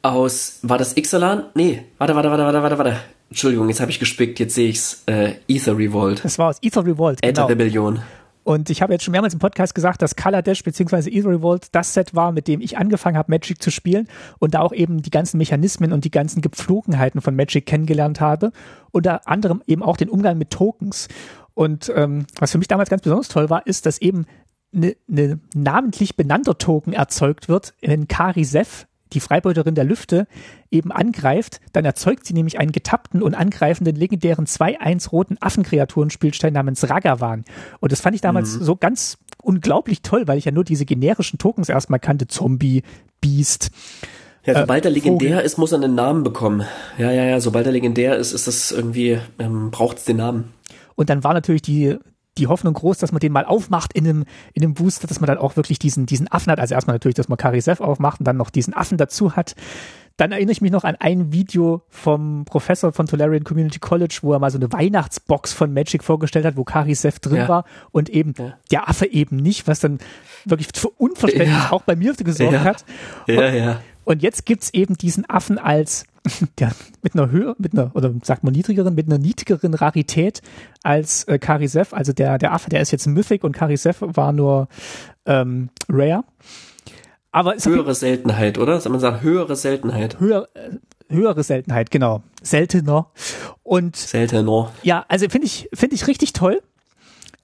Aus, war das Ixalan? Nee, warte, warte, warte, warte, warte, warte. Entschuldigung, jetzt habe ich gespickt, jetzt sehe ich's. Äh, Ether Revolt. Das war aus Ether Revolt, genau. Enter Rebellion. Und ich habe jetzt schon mehrmals im Podcast gesagt, dass Color Dash bzw. Ether Revolt das Set war, mit dem ich angefangen habe, Magic zu spielen und da auch eben die ganzen Mechanismen und die ganzen Gepflogenheiten von Magic kennengelernt habe. Unter anderem eben auch den Umgang mit Tokens. Und ähm, was für mich damals ganz besonders toll war, ist, dass eben eine ne namentlich benannter Token erzeugt wird, wenn Kari Sef, die Freibeuterin der Lüfte, eben angreift, dann erzeugt sie nämlich einen getappten und angreifenden legendären 2-1 roten Affenkreaturenspielstein namens Ragavan. Und das fand ich damals mhm. so ganz unglaublich toll, weil ich ja nur diese generischen Tokens erstmal kannte. Zombie, Beast. Ja, sobald äh, er legendär Vogel. ist, muss er einen Namen bekommen. Ja, ja, ja, sobald er legendär ist, ist das irgendwie, ähm, braucht es den Namen. Und dann war natürlich die die Hoffnung groß, dass man den mal aufmacht in einem, in einem Booster, dass man dann auch wirklich diesen, diesen Affen hat. Also erstmal natürlich, dass man Karisev aufmacht und dann noch diesen Affen dazu hat. Dann erinnere ich mich noch an ein Video vom Professor von Tolarian Community College, wo er mal so eine Weihnachtsbox von Magic vorgestellt hat, wo Karisev drin ja. war und eben ja. der Affe eben nicht, was dann wirklich für Unverständnis ja. auch bei mir gesorgt hat. Und, ja, ja. Und jetzt gibt's eben diesen Affen als der mit einer Höhe, mit einer, oder sagt man niedrigeren, mit einer niedrigeren Rarität als äh, Karisev. Also der, der Affe, der ist jetzt Mythic und Karisev war nur ähm, Rare. Aber höhere Seltenheit, oder? Soll man sagen, höhere Seltenheit? Höher, äh, höhere Seltenheit, genau. Seltener. Und Seltener. Ja, also finde ich, finde ich richtig toll.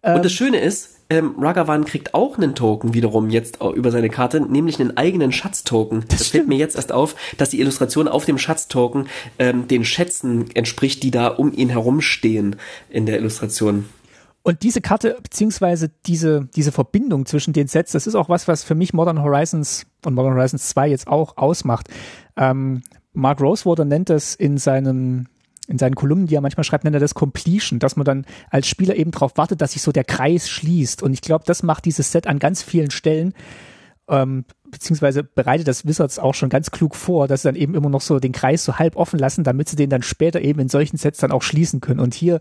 Und das Schöne ist, ähm, Ragavan kriegt auch einen Token wiederum jetzt über seine Karte, nämlich einen eigenen Schatztoken. Das, das fällt mir jetzt erst auf, dass die Illustration auf dem Schatztoken ähm, den Schätzen entspricht, die da um ihn herumstehen in der Illustration. Und diese Karte, beziehungsweise diese, diese Verbindung zwischen den Sets, das ist auch was, was für mich Modern Horizons und Modern Horizons 2 jetzt auch ausmacht. Ähm, Mark Rosewater nennt das in seinen in seinen Kolumnen, die er manchmal schreibt, nennt er das Completion, dass man dann als Spieler eben darauf wartet, dass sich so der Kreis schließt. Und ich glaube, das macht dieses Set an ganz vielen Stellen, ähm, beziehungsweise bereitet das Wizards auch schon ganz klug vor, dass sie dann eben immer noch so den Kreis so halb offen lassen, damit sie den dann später eben in solchen Sets dann auch schließen können. Und hier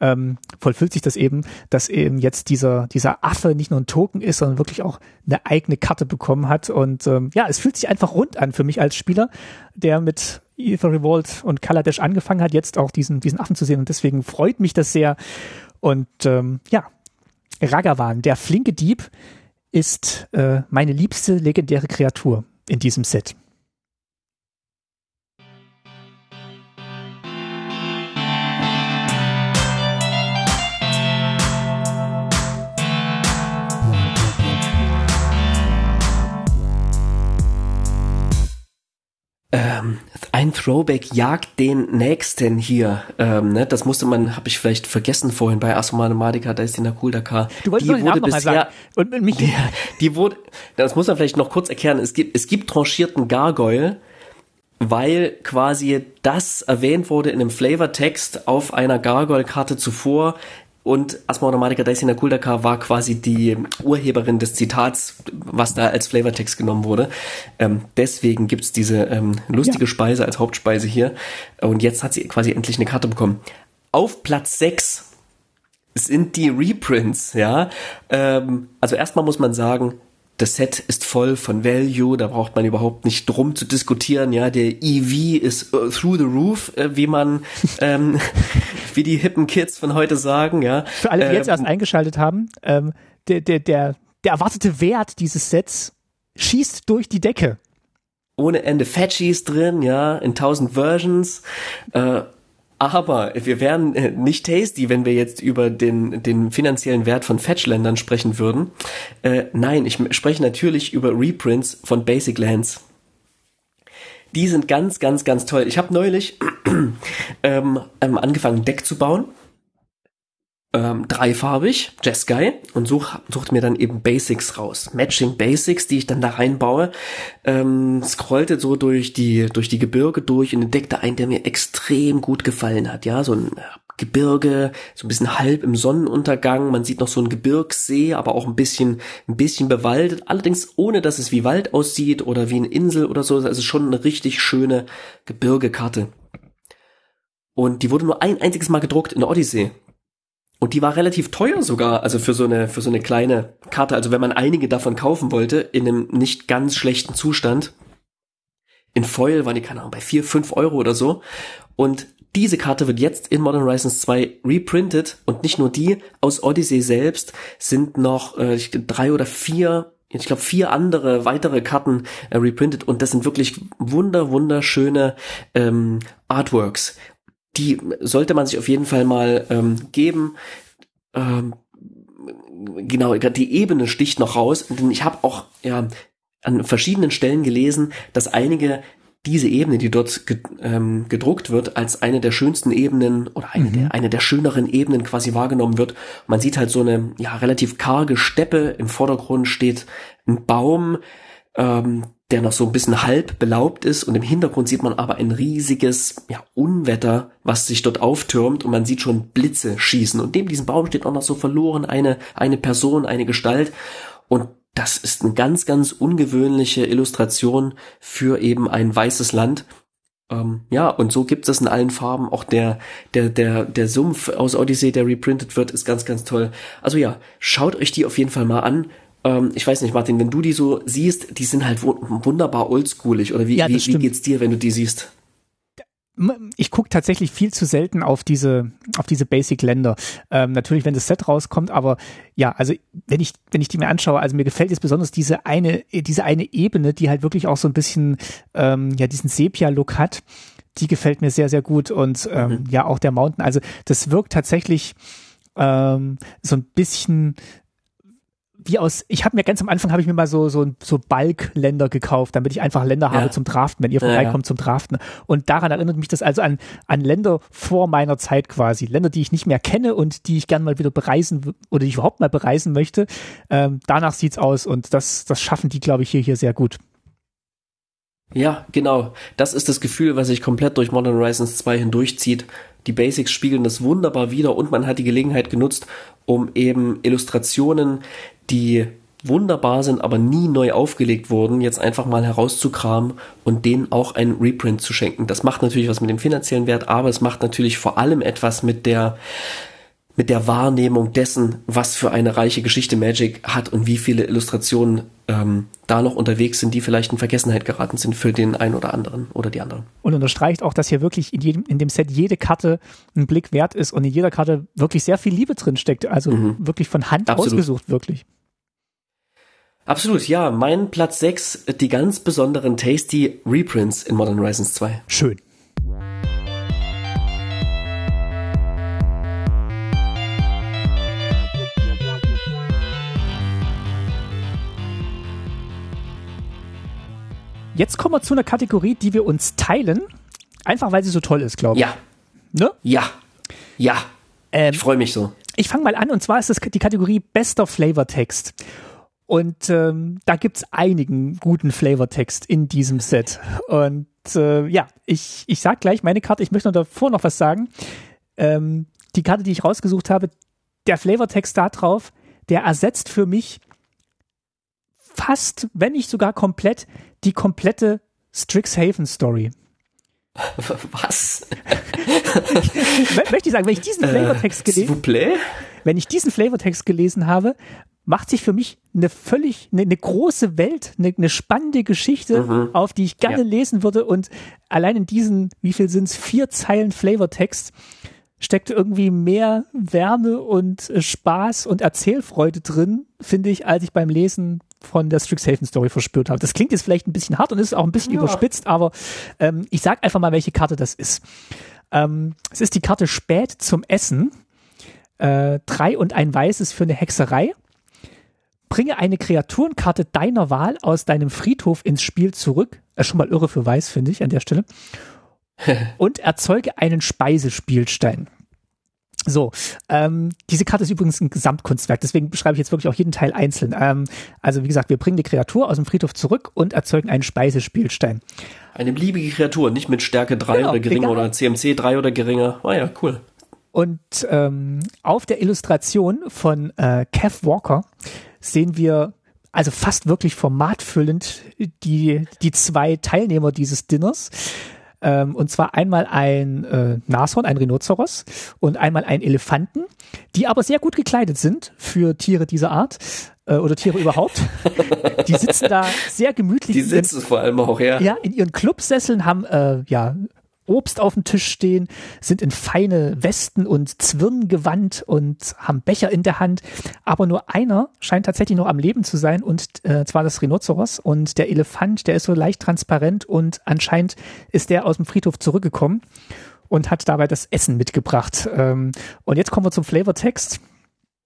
ähm, vollfüllt sich das eben, dass eben jetzt dieser, dieser Affe nicht nur ein Token ist, sondern wirklich auch eine eigene Karte bekommen hat. Und ähm, ja, es fühlt sich einfach rund an für mich als Spieler, der mit Ether Revolt und Kaladesh angefangen hat, jetzt auch diesen, diesen Affen zu sehen. Und deswegen freut mich das sehr. Und ähm, ja, Ragavan, der flinke Dieb, ist äh, meine liebste legendäre Kreatur in diesem Set. Ähm, ein Throwback jagt den nächsten hier. Ähm, ne? Das musste man, habe ich vielleicht vergessen vorhin bei Astromathematica, da ist die Nakuldaka. Du wolltest die wurde bisher, sagen. Und mich die, die wurde, das muss man vielleicht noch kurz erklären. Es gibt, es gibt tranchierten Gargoyle, weil quasi das erwähnt wurde in einem Flavortext auf einer Gargoyle-Karte zuvor und Asma Automatica Daisy Kuldaka war quasi die Urheberin des Zitats, was da als Flavortext genommen wurde. Ähm, deswegen gibt's diese ähm, lustige ja. Speise als Hauptspeise hier. Und jetzt hat sie quasi endlich eine Karte bekommen. Auf Platz 6 sind die Reprints, ja. Ähm, also erstmal muss man sagen, das Set ist voll von Value, da braucht man überhaupt nicht drum zu diskutieren. Ja, der EV ist uh, through the roof, äh, wie man, [laughs] ähm, wie die hippen Kids von heute sagen. Ja. Für alle, die ähm, jetzt erst eingeschaltet haben, ähm, der, der, der, der erwartete Wert dieses Sets schießt durch die Decke. Ohne Ende Fetchies drin, ja, in tausend Versions. Äh, aber wir wären äh, nicht tasty, wenn wir jetzt über den, den finanziellen Wert von Fetchländern sprechen würden. Äh, nein, ich spreche natürlich über Reprints von Basic Lands. Die sind ganz, ganz, ganz toll. Ich habe neulich [clears throat] ähm, ähm, angefangen, Deck zu bauen ähm, dreifarbig, Jeskai, und such, sucht mir dann eben Basics raus. Matching Basics, die ich dann da reinbaue, ähm, scrollte so durch die, durch die Gebirge durch und entdeckte einen, der mir extrem gut gefallen hat. Ja, so ein äh, Gebirge, so ein bisschen halb im Sonnenuntergang. Man sieht noch so ein Gebirgssee, aber auch ein bisschen, ein bisschen bewaldet. Allerdings ohne, dass es wie Wald aussieht oder wie eine Insel oder so. Also schon eine richtig schöne Gebirgekarte. Und die wurde nur ein einziges Mal gedruckt in der Odyssee. Und die war relativ teuer sogar, also für so eine, für so eine kleine Karte. Also wenn man einige davon kaufen wollte, in einem nicht ganz schlechten Zustand. In Foil waren die, keine Ahnung, bei vier fünf Euro oder so. Und diese Karte wird jetzt in Modern Horizons 2 reprintet und nicht nur die, aus Odyssey selbst sind noch äh, drei oder vier, ich glaube vier andere weitere Karten äh, reprintet und das sind wirklich wunder wunderschöne ähm, Artworks die sollte man sich auf jeden Fall mal ähm, geben. Ähm, genau, die Ebene sticht noch raus, denn ich habe auch ja an verschiedenen Stellen gelesen, dass einige diese Ebene, die dort ähm, gedruckt wird, als eine der schönsten Ebenen oder eine, mhm. der, eine der schöneren Ebenen quasi wahrgenommen wird. Man sieht halt so eine ja relativ karge Steppe. Im Vordergrund steht ein Baum, ähm, der noch so ein bisschen halb belaubt ist und im Hintergrund sieht man aber ein riesiges ja, Unwetter, was sich dort auftürmt und man sieht schon Blitze schießen und neben diesem Baum steht auch noch so verloren eine, eine Person, eine Gestalt und das ist eine ganz, ganz ungewöhnliche Illustration für eben ein weißes Land. Ähm, ja, und so gibt es in allen Farben. Auch der, der, der, der Sumpf aus Odyssey, der reprintet wird, ist ganz, ganz toll. Also ja, schaut euch die auf jeden Fall mal an ähm, ich weiß nicht, Martin, wenn du die so siehst, die sind halt wunderbar oldschoolig. Oder wie, ja, wie, wie geht's dir, wenn du die siehst? ich gucke tatsächlich viel zu selten auf diese auf diese Basic Länder. Ähm, natürlich, wenn das Set rauskommt, aber ja, also wenn ich wenn ich die mir anschaue, also mir gefällt jetzt besonders diese eine diese eine Ebene, die halt wirklich auch so ein bisschen ähm, ja diesen Sepia Look hat die gefällt mir sehr, sehr gut. Und ähm, mhm. ja, auch der Mountain. Also das wirkt tatsächlich ähm, so ein bisschen wie aus, ich habe mir ganz am Anfang habe ich mir mal so so so Balkländer gekauft, damit ich einfach Länder ja. habe zum Draften, wenn ihr vorbeikommt ja, ja. zum Draften. Und daran erinnert mich das also an an Länder vor meiner Zeit quasi, Länder, die ich nicht mehr kenne und die ich gern mal wieder bereisen oder die ich überhaupt mal bereisen möchte. Ähm, danach sieht's aus und das das schaffen die, glaube ich, hier hier sehr gut. Ja, genau. Das ist das Gefühl, was sich komplett durch Modern Horizons 2 hindurchzieht. Die Basics spiegeln das wunderbar wieder und man hat die Gelegenheit genutzt, um eben Illustrationen, die wunderbar sind, aber nie neu aufgelegt wurden, jetzt einfach mal herauszukramen und denen auch einen Reprint zu schenken. Das macht natürlich was mit dem finanziellen Wert, aber es macht natürlich vor allem etwas mit der mit der Wahrnehmung dessen, was für eine reiche Geschichte Magic hat und wie viele Illustrationen ähm, da noch unterwegs sind, die vielleicht in Vergessenheit geraten sind für den einen oder anderen oder die anderen. Und unterstreicht auch, dass hier wirklich in, jedem, in dem Set jede Karte ein Blick wert ist und in jeder Karte wirklich sehr viel Liebe drin steckt. Also mhm. wirklich von Hand Absolut. ausgesucht, wirklich. Absolut, ja. Mein Platz 6, die ganz besonderen Tasty Reprints in Modern Horizons 2. Schön. Jetzt kommen wir zu einer Kategorie, die wir uns teilen. Einfach weil sie so toll ist, glaube ich. Ja. Ne? Ja. Ja. Ähm, ich freue mich so. Ich fange mal an und zwar ist das die Kategorie Bester Flavor Text. Und ähm, da gibt's einigen guten Flavortext in diesem Set. Und äh, ja, ich, ich sag gleich meine Karte, ich möchte noch davor noch was sagen. Ähm, die Karte, die ich rausgesucht habe, der Flavortext da drauf, der ersetzt für mich fast, wenn nicht sogar komplett, die komplette Strixhaven Story. [laughs] Was? [laughs] Möchte ich sagen, wenn ich diesen äh, Flavortext gelesen, wenn ich diesen Flavortext gelesen habe, macht sich für mich eine völlig, eine, eine große Welt, eine, eine spannende Geschichte, mhm. auf die ich gerne ja. lesen würde. Und allein in diesen, wie viel sind es, vier Zeilen Flavortext steckt irgendwie mehr Wärme und Spaß und Erzählfreude drin, finde ich, als ich beim Lesen von der Strixhaven Story verspürt habe. Das klingt jetzt vielleicht ein bisschen hart und ist auch ein bisschen ja. überspitzt, aber ähm, ich sag einfach mal, welche Karte das ist. Ähm, es ist die Karte Spät zum Essen. Äh, drei und ein Weißes für eine Hexerei. Bringe eine Kreaturenkarte deiner Wahl aus deinem Friedhof ins Spiel zurück. Äh, schon mal irre für Weiß, finde ich, an der Stelle. [laughs] und erzeuge einen Speisespielstein. So, ähm, diese Karte ist übrigens ein Gesamtkunstwerk, deswegen beschreibe ich jetzt wirklich auch jeden Teil einzeln. Ähm, also wie gesagt, wir bringen die Kreatur aus dem Friedhof zurück und erzeugen einen Speisespielstein. Eine beliebige Kreatur, nicht mit Stärke 3 genau, oder geringer egal. oder CMC 3 oder geringer. Ah ja, cool. Und ähm, auf der Illustration von äh, Kev Walker sehen wir also fast wirklich formatfüllend die, die zwei Teilnehmer dieses Dinners. Ähm, und zwar einmal ein äh, Nashorn, ein Rhinoceros und einmal ein Elefanten, die aber sehr gut gekleidet sind für Tiere dieser Art äh, oder Tiere überhaupt. [laughs] die sitzen da sehr gemütlich. Die sitzen ihren, vor allem auch, ja. Ja, in ihren Clubsesseln haben äh, ja Obst auf dem Tisch stehen, sind in feine Westen und Zwirn gewandt und haben Becher in der Hand. Aber nur einer scheint tatsächlich noch am Leben zu sein und äh, zwar das Rhinoceros und der Elefant, der ist so leicht transparent und anscheinend ist der aus dem Friedhof zurückgekommen und hat dabei das Essen mitgebracht. Ähm, und jetzt kommen wir zum Flavortext.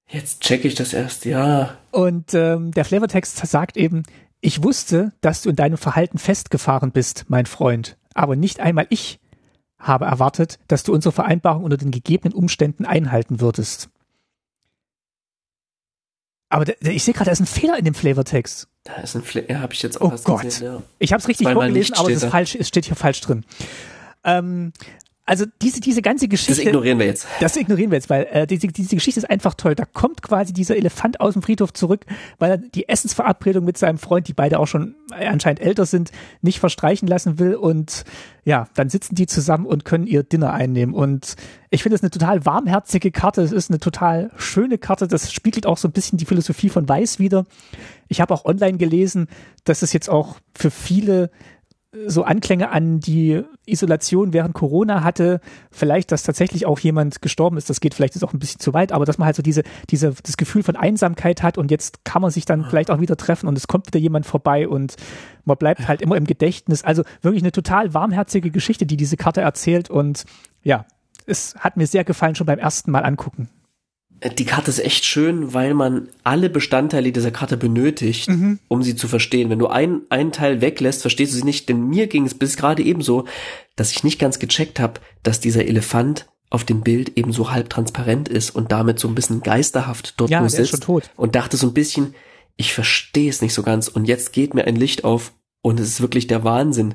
Jetzt checke ich das erst, ja. Und ähm, der Flavortext sagt eben, ich wusste, dass du in deinem Verhalten festgefahren bist, mein Freund. Aber nicht einmal ich habe erwartet, dass du unsere Vereinbarung unter den gegebenen Umständen einhalten würdest. Aber ich sehe gerade, da ist ein Fehler in dem Flavortext. Da ist ein Fehler, ja, habe ich jetzt auch oh Gott. Gesehen, ja. Ich habe es richtig vorgelesen, aber es, ist falsch, es steht hier falsch drin. Ähm, also diese, diese ganze Geschichte. Das ignorieren wir jetzt. Das ignorieren wir jetzt, weil äh, diese, diese Geschichte ist einfach toll. Da kommt quasi dieser Elefant aus dem Friedhof zurück, weil er die Essensverabredung mit seinem Freund, die beide auch schon anscheinend älter sind, nicht verstreichen lassen will. Und ja, dann sitzen die zusammen und können ihr Dinner einnehmen. Und ich finde es eine total warmherzige Karte. Es ist eine total schöne Karte. Das spiegelt auch so ein bisschen die Philosophie von Weiß wieder. Ich habe auch online gelesen, dass es jetzt auch für viele so Anklänge an die Isolation während Corona hatte, vielleicht, dass tatsächlich auch jemand gestorben ist, das geht vielleicht jetzt auch ein bisschen zu weit, aber dass man halt so diese, diese, das Gefühl von Einsamkeit hat und jetzt kann man sich dann vielleicht auch wieder treffen und es kommt wieder jemand vorbei und man bleibt halt immer im Gedächtnis. Also wirklich eine total warmherzige Geschichte, die diese Karte erzählt und ja, es hat mir sehr gefallen schon beim ersten Mal angucken. Die Karte ist echt schön, weil man alle Bestandteile dieser Karte benötigt, mhm. um sie zu verstehen. Wenn du ein, einen Teil weglässt, verstehst du sie nicht. Denn mir ging es bis gerade ebenso, dass ich nicht ganz gecheckt habe, dass dieser Elefant auf dem Bild eben so halb transparent ist und damit so ein bisschen geisterhaft dort ja, nur sitzt. Ist schon tot. Und dachte so ein bisschen, ich verstehe es nicht so ganz. Und jetzt geht mir ein Licht auf und es ist wirklich der Wahnsinn.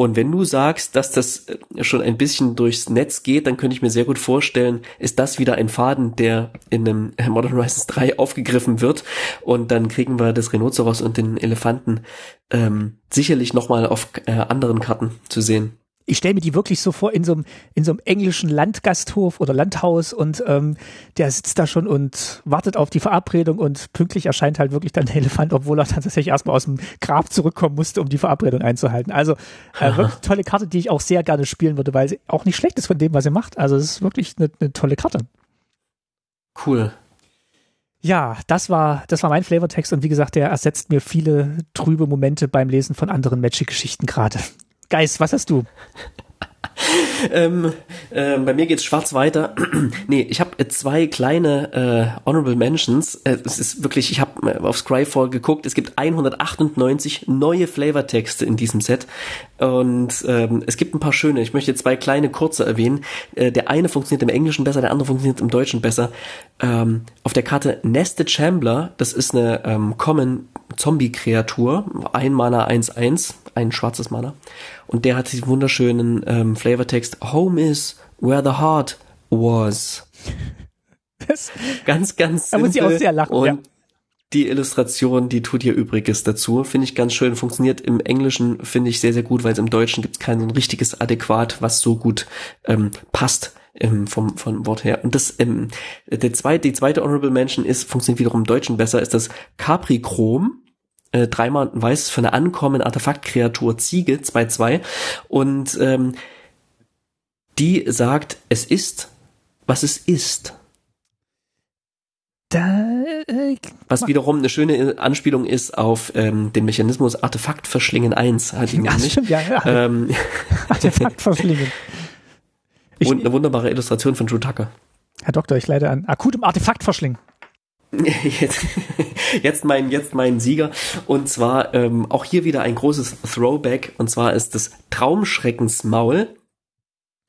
Und wenn du sagst, dass das äh, schon ein bisschen durchs Netz geht, dann könnte ich mir sehr gut vorstellen, ist das wieder ein Faden, der in einem Modern Horizons 3 [laughs] aufgegriffen wird. Und dann kriegen wir das Rhinoceros und den Elefanten ähm, sicherlich nochmal auf äh, anderen Karten zu sehen ich stelle mir die wirklich so vor in so einem in so einem englischen Landgasthof oder Landhaus und ähm, der sitzt da schon und wartet auf die Verabredung und pünktlich erscheint halt wirklich dann der Elefant, obwohl er dann tatsächlich erstmal aus dem Grab zurückkommen musste, um die Verabredung einzuhalten. Also äh, [laughs] wirklich tolle Karte, die ich auch sehr gerne spielen würde, weil sie auch nicht schlecht ist von dem, was er macht. Also es ist wirklich eine, eine tolle Karte. Cool. Ja, das war, das war mein Flavortext und wie gesagt, der ersetzt mir viele trübe Momente beim Lesen von anderen Magic-Geschichten gerade. Geist, was hast du? [laughs] ähm, äh, bei mir geht's schwarz weiter. [clears throat] nee, ich habe äh, zwei kleine äh, Honorable Mentions. Äh, es ist wirklich, ich habe äh, auf Scryfall geguckt, es gibt 198 neue Flavortexte in diesem Set. Und ähm, es gibt ein paar schöne. Ich möchte zwei kleine kurze erwähnen. Äh, der eine funktioniert im Englischen besser, der andere funktioniert im Deutschen besser. Ähm, auf der Karte Nested Chambler, das ist eine ähm, Common Zombie-Kreatur, ein Mana 1-1, ein schwarzes Mana. Und der hat diesen wunderschönen ähm, Flavortext Home is where the heart was. [laughs] Das, ganz, ganz simpel. Da muss ich auch sehr lachen, und ja. Die Illustration, die tut hier Übriges dazu. Finde ich ganz schön. Funktioniert im Englischen, finde ich sehr, sehr gut, weil es im Deutschen gibt kein so ein richtiges Adäquat, was so gut ähm, passt ähm, vom, vom Wort her. Und das, ähm, der zweite, die zweite Honorable Mention ist, funktioniert wiederum im Deutschen besser, ist das Caprichrom äh, dreimal weiß für eine ankommende Artefaktkreatur Ziege 2-2 und ähm, die sagt, es ist, was es ist. Da, äh, was wiederum eine schöne Anspielung ist auf ähm, den Mechanismus Artefakt verschlingen 1. Hat ihn ja, stimmt, ja, ja. Ähm, [laughs] Artefakt verschlingen. [laughs] und eine wunderbare Illustration von Drew Tucker. Herr Doktor, ich leide an akutem Artefakt verschlingen. [laughs] Jetzt, jetzt mein jetzt mein Sieger und zwar ähm, auch hier wieder ein großes Throwback und zwar ist das Traumschreckensmaul.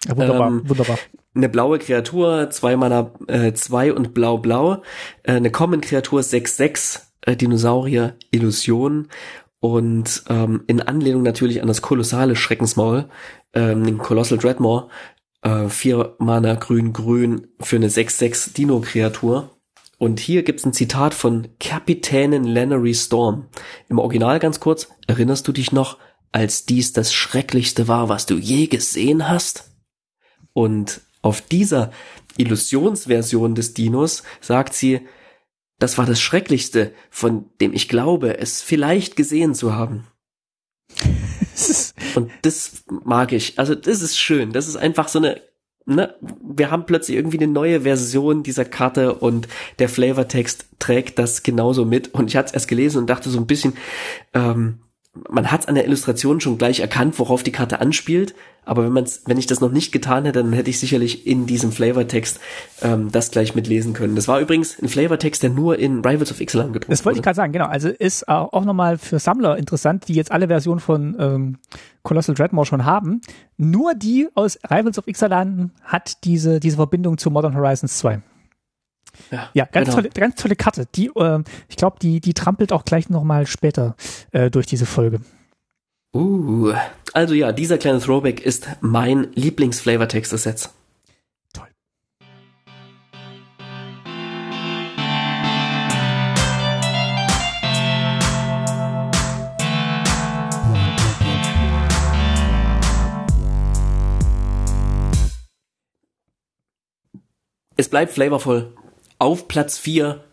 Ja, wunderbar, ähm, wunderbar. Eine blaue Kreatur, zwei Mana, äh, zwei und blau blau. Äh, eine Common Kreatur 6-6, äh, Dinosaurier Illusion und ähm, in Anlehnung natürlich an das kolossale Schreckensmaul, ähm, den Colossal Dreadmore, äh, vier Mana grün grün für eine 6-6 Dino Kreatur und hier gibt's ein Zitat von Kapitänin Lenery Storm. Im Original ganz kurz, erinnerst du dich noch, als dies das Schrecklichste war, was du je gesehen hast? Und auf dieser Illusionsversion des Dinos sagt sie, das war das Schrecklichste, von dem ich glaube, es vielleicht gesehen zu haben. [laughs] Und das mag ich. Also das ist schön. Das ist einfach so eine ne, wir haben plötzlich irgendwie eine neue Version dieser Karte und der Flavortext trägt das genauso mit. Und ich hatte es erst gelesen und dachte so ein bisschen, ähm, man hat es an der Illustration schon gleich erkannt, worauf die Karte anspielt. Aber wenn man's, wenn ich das noch nicht getan hätte, dann hätte ich sicherlich in diesem Flavortext ähm, das gleich mitlesen können. Das war übrigens ein Flavortext, der nur in Rivals of Ixalan gedruckt wurde. Das wollte ich gerade sagen, genau. Also ist auch nochmal für Sammler interessant, die jetzt alle Versionen von ähm, Colossal Dreadmore schon haben. Nur die aus Rivals of Ixalan hat diese, diese Verbindung zu Modern Horizons 2. Ja, ja ganz, genau. tolle, ganz tolle Karte. Die, äh, ich glaube, die, die trampelt auch gleich nochmal später äh, durch diese Folge. Uh, also ja, dieser kleine Throwback ist mein Lieblingsflavortext des Sets. Toll. Es bleibt flavorvoll. Auf Platz 4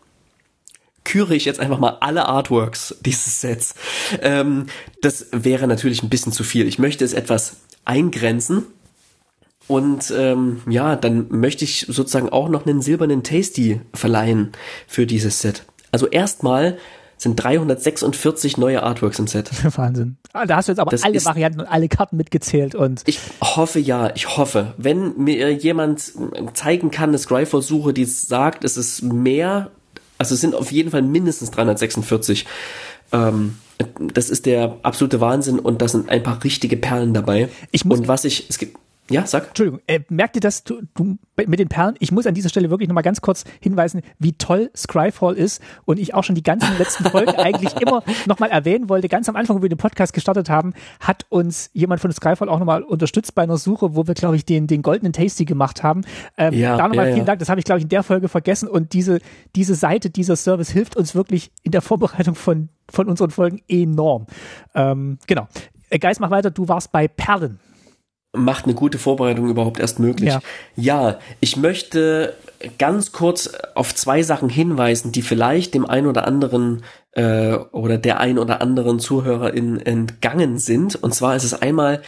küre ich jetzt einfach mal alle Artworks dieses Sets. Ähm, das wäre natürlich ein bisschen zu viel. Ich möchte es etwas eingrenzen. Und ähm, ja, dann möchte ich sozusagen auch noch einen silbernen Tasty verleihen für dieses Set. Also erstmal sind 346 neue Artworks im Set. [laughs] Wahnsinn. Ah, da hast du jetzt aber das alle Varianten und alle Karten mitgezählt und. Ich hoffe ja, ich hoffe. Wenn mir jemand zeigen kann, eine Scryfall-Suche, die sagt, es ist mehr, also es sind auf jeden Fall mindestens 346. Ähm, das ist der absolute Wahnsinn und da sind ein paar richtige Perlen dabei. Ich muss und was ich, es gibt, ja, sag. Entschuldigung, äh, merkt ihr das du, du, mit den Perlen? Ich muss an dieser Stelle wirklich nochmal ganz kurz hinweisen, wie toll Scryfall ist und ich auch schon die ganzen letzten Folgen [laughs] eigentlich immer nochmal erwähnen wollte. Ganz am Anfang, wo wir den Podcast gestartet haben, hat uns jemand von Scryfall auch nochmal unterstützt bei einer Suche, wo wir, glaube ich, den, den goldenen Tasty gemacht haben. Ähm, ja, da nochmal ja, vielen ja. Dank. Das habe ich, glaube ich, in der Folge vergessen und diese, diese Seite, dieser Service hilft uns wirklich in der Vorbereitung von, von unseren Folgen enorm. Ähm, genau. Äh, Geist, mach weiter. Du warst bei Perlen macht eine gute Vorbereitung überhaupt erst möglich. Ja. ja, ich möchte ganz kurz auf zwei Sachen hinweisen, die vielleicht dem einen oder anderen äh, oder der ein oder anderen Zuhörerin entgangen sind. Und zwar ist es einmal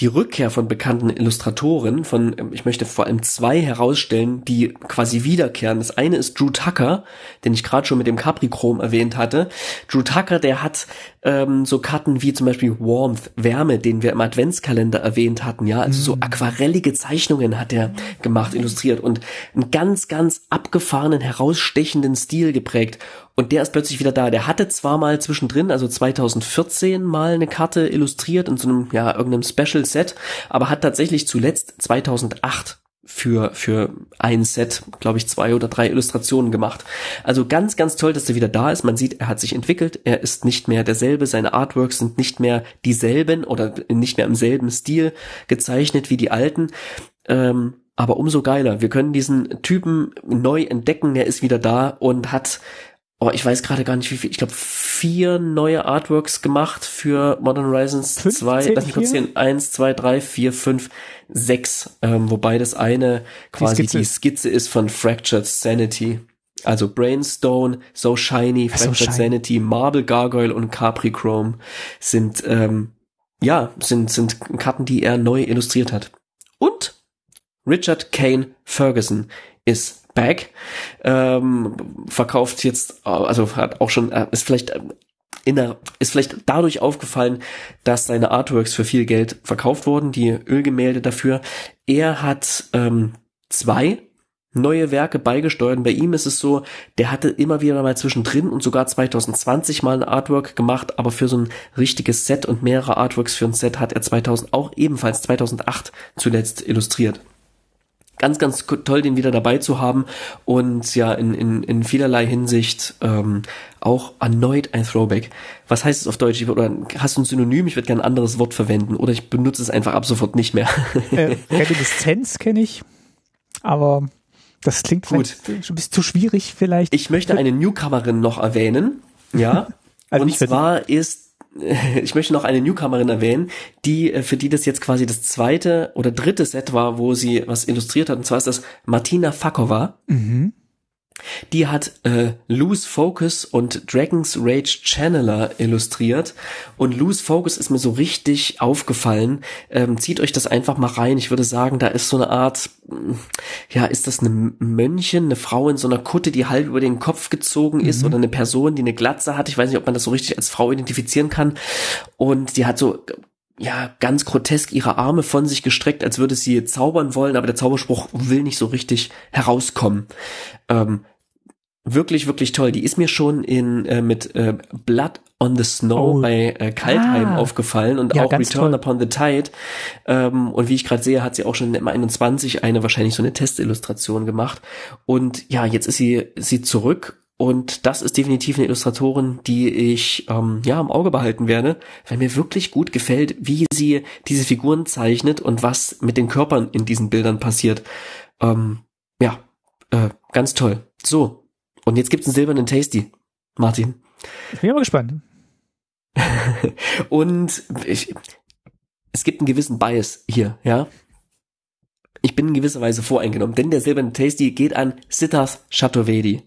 die Rückkehr von bekannten Illustratoren, von, ich möchte vor allem zwei herausstellen, die quasi wiederkehren. Das eine ist Drew Tucker, den ich gerade schon mit dem Caprichrom erwähnt hatte. Drew Tucker, der hat ähm, so Karten wie zum Beispiel Warmth, Wärme, den wir im Adventskalender erwähnt hatten, ja, also so mhm. aquarellige Zeichnungen hat er gemacht, illustriert und einen ganz, ganz abgefahrenen, herausstechenden Stil geprägt. Und der ist plötzlich wieder da. Der hatte zwar mal zwischendrin, also 2014 mal eine Karte illustriert in so einem, ja, irgendeinem Special Set, aber hat tatsächlich zuletzt 2008 für, für ein Set, glaube ich, zwei oder drei Illustrationen gemacht. Also ganz, ganz toll, dass er wieder da ist. Man sieht, er hat sich entwickelt. Er ist nicht mehr derselbe. Seine Artworks sind nicht mehr dieselben oder nicht mehr im selben Stil gezeichnet wie die alten. Ähm, aber umso geiler. Wir können diesen Typen neu entdecken. Er ist wieder da und hat oh, ich weiß gerade gar nicht wie viel, ich glaube vier neue Artworks gemacht für Modern Horizons 2. Lass mich kurz sehen. Eins, zwei, drei, vier, fünf, sechs. Ähm, wobei das eine quasi die Skizze. die Skizze ist von Fractured Sanity. Also Brainstone, So Shiny, Fractured so Sanity, Marble Gargoyle und Capri Chrome sind ähm, ja sind sind Karten, die er neu illustriert hat. Und Richard Kane Ferguson ist back. Ähm, verkauft jetzt, also hat auch schon, äh, ist vielleicht äh, in der, ist vielleicht dadurch aufgefallen, dass seine Artworks für viel Geld verkauft wurden, die Ölgemälde dafür. Er hat ähm, zwei neue Werke beigesteuert. Bei ihm ist es so, der hatte immer wieder mal zwischendrin und sogar 2020 mal ein Artwork gemacht, aber für so ein richtiges Set und mehrere Artworks für ein Set hat er 2000 auch ebenfalls 2008 zuletzt illustriert ganz, ganz toll, den wieder dabei zu haben und ja, in, in, in vielerlei Hinsicht ähm, auch erneut ein Throwback. Was heißt es auf Deutsch? Oder hast du ein Synonym? Ich würde gerne ein anderes Wort verwenden oder ich benutze es einfach ab sofort nicht mehr. äh, Reminiszenz kenne ich, aber das klingt Gut. ein bisschen zu schwierig vielleicht. Ich möchte eine Newcomerin noch erwähnen. Ja. [laughs] also und zwar ist [laughs] ich möchte noch eine Newcomerin erwähnen, die, äh, für die das jetzt quasi das zweite oder dritte Set war, wo sie was illustriert hat. Und zwar ist das Martina Fakova. Mhm. Die hat äh, Loose Focus und Dragon's Rage Channeler illustriert. Und Loose Focus ist mir so richtig aufgefallen. Ähm, zieht euch das einfach mal rein. Ich würde sagen, da ist so eine Art, ja, ist das eine Mönchen, eine Frau in so einer Kutte, die halb über den Kopf gezogen ist mhm. oder eine Person, die eine Glatze hat. Ich weiß nicht, ob man das so richtig als Frau identifizieren kann. Und die hat so ja, ganz grotesk ihre Arme von sich gestreckt, als würde sie zaubern wollen, aber der Zauberspruch will nicht so richtig herauskommen. Ähm, wirklich, wirklich toll. Die ist mir schon in äh, mit äh, Blood on the Snow oh. bei äh, Kaltheim ah. aufgefallen und ja, auch Return toll. Upon the Tide. Ähm, und wie ich gerade sehe, hat sie auch schon im 21 eine wahrscheinlich so eine Testillustration gemacht. Und ja, jetzt ist sie sie zurück und das ist definitiv eine Illustratorin, die ich ähm, ja im Auge behalten werde, weil mir wirklich gut gefällt, wie sie diese Figuren zeichnet und was mit den Körpern in diesen Bildern passiert. Ähm, ja, äh, ganz toll. So, und jetzt gibt's einen silbernen Tasty, Martin. Ich bin aber gespannt. [laughs] und ich, es gibt einen gewissen Bias hier, ja. Ich bin in gewisser Weise voreingenommen, denn der silberne Tasty geht an Siddharth Chaturvedi.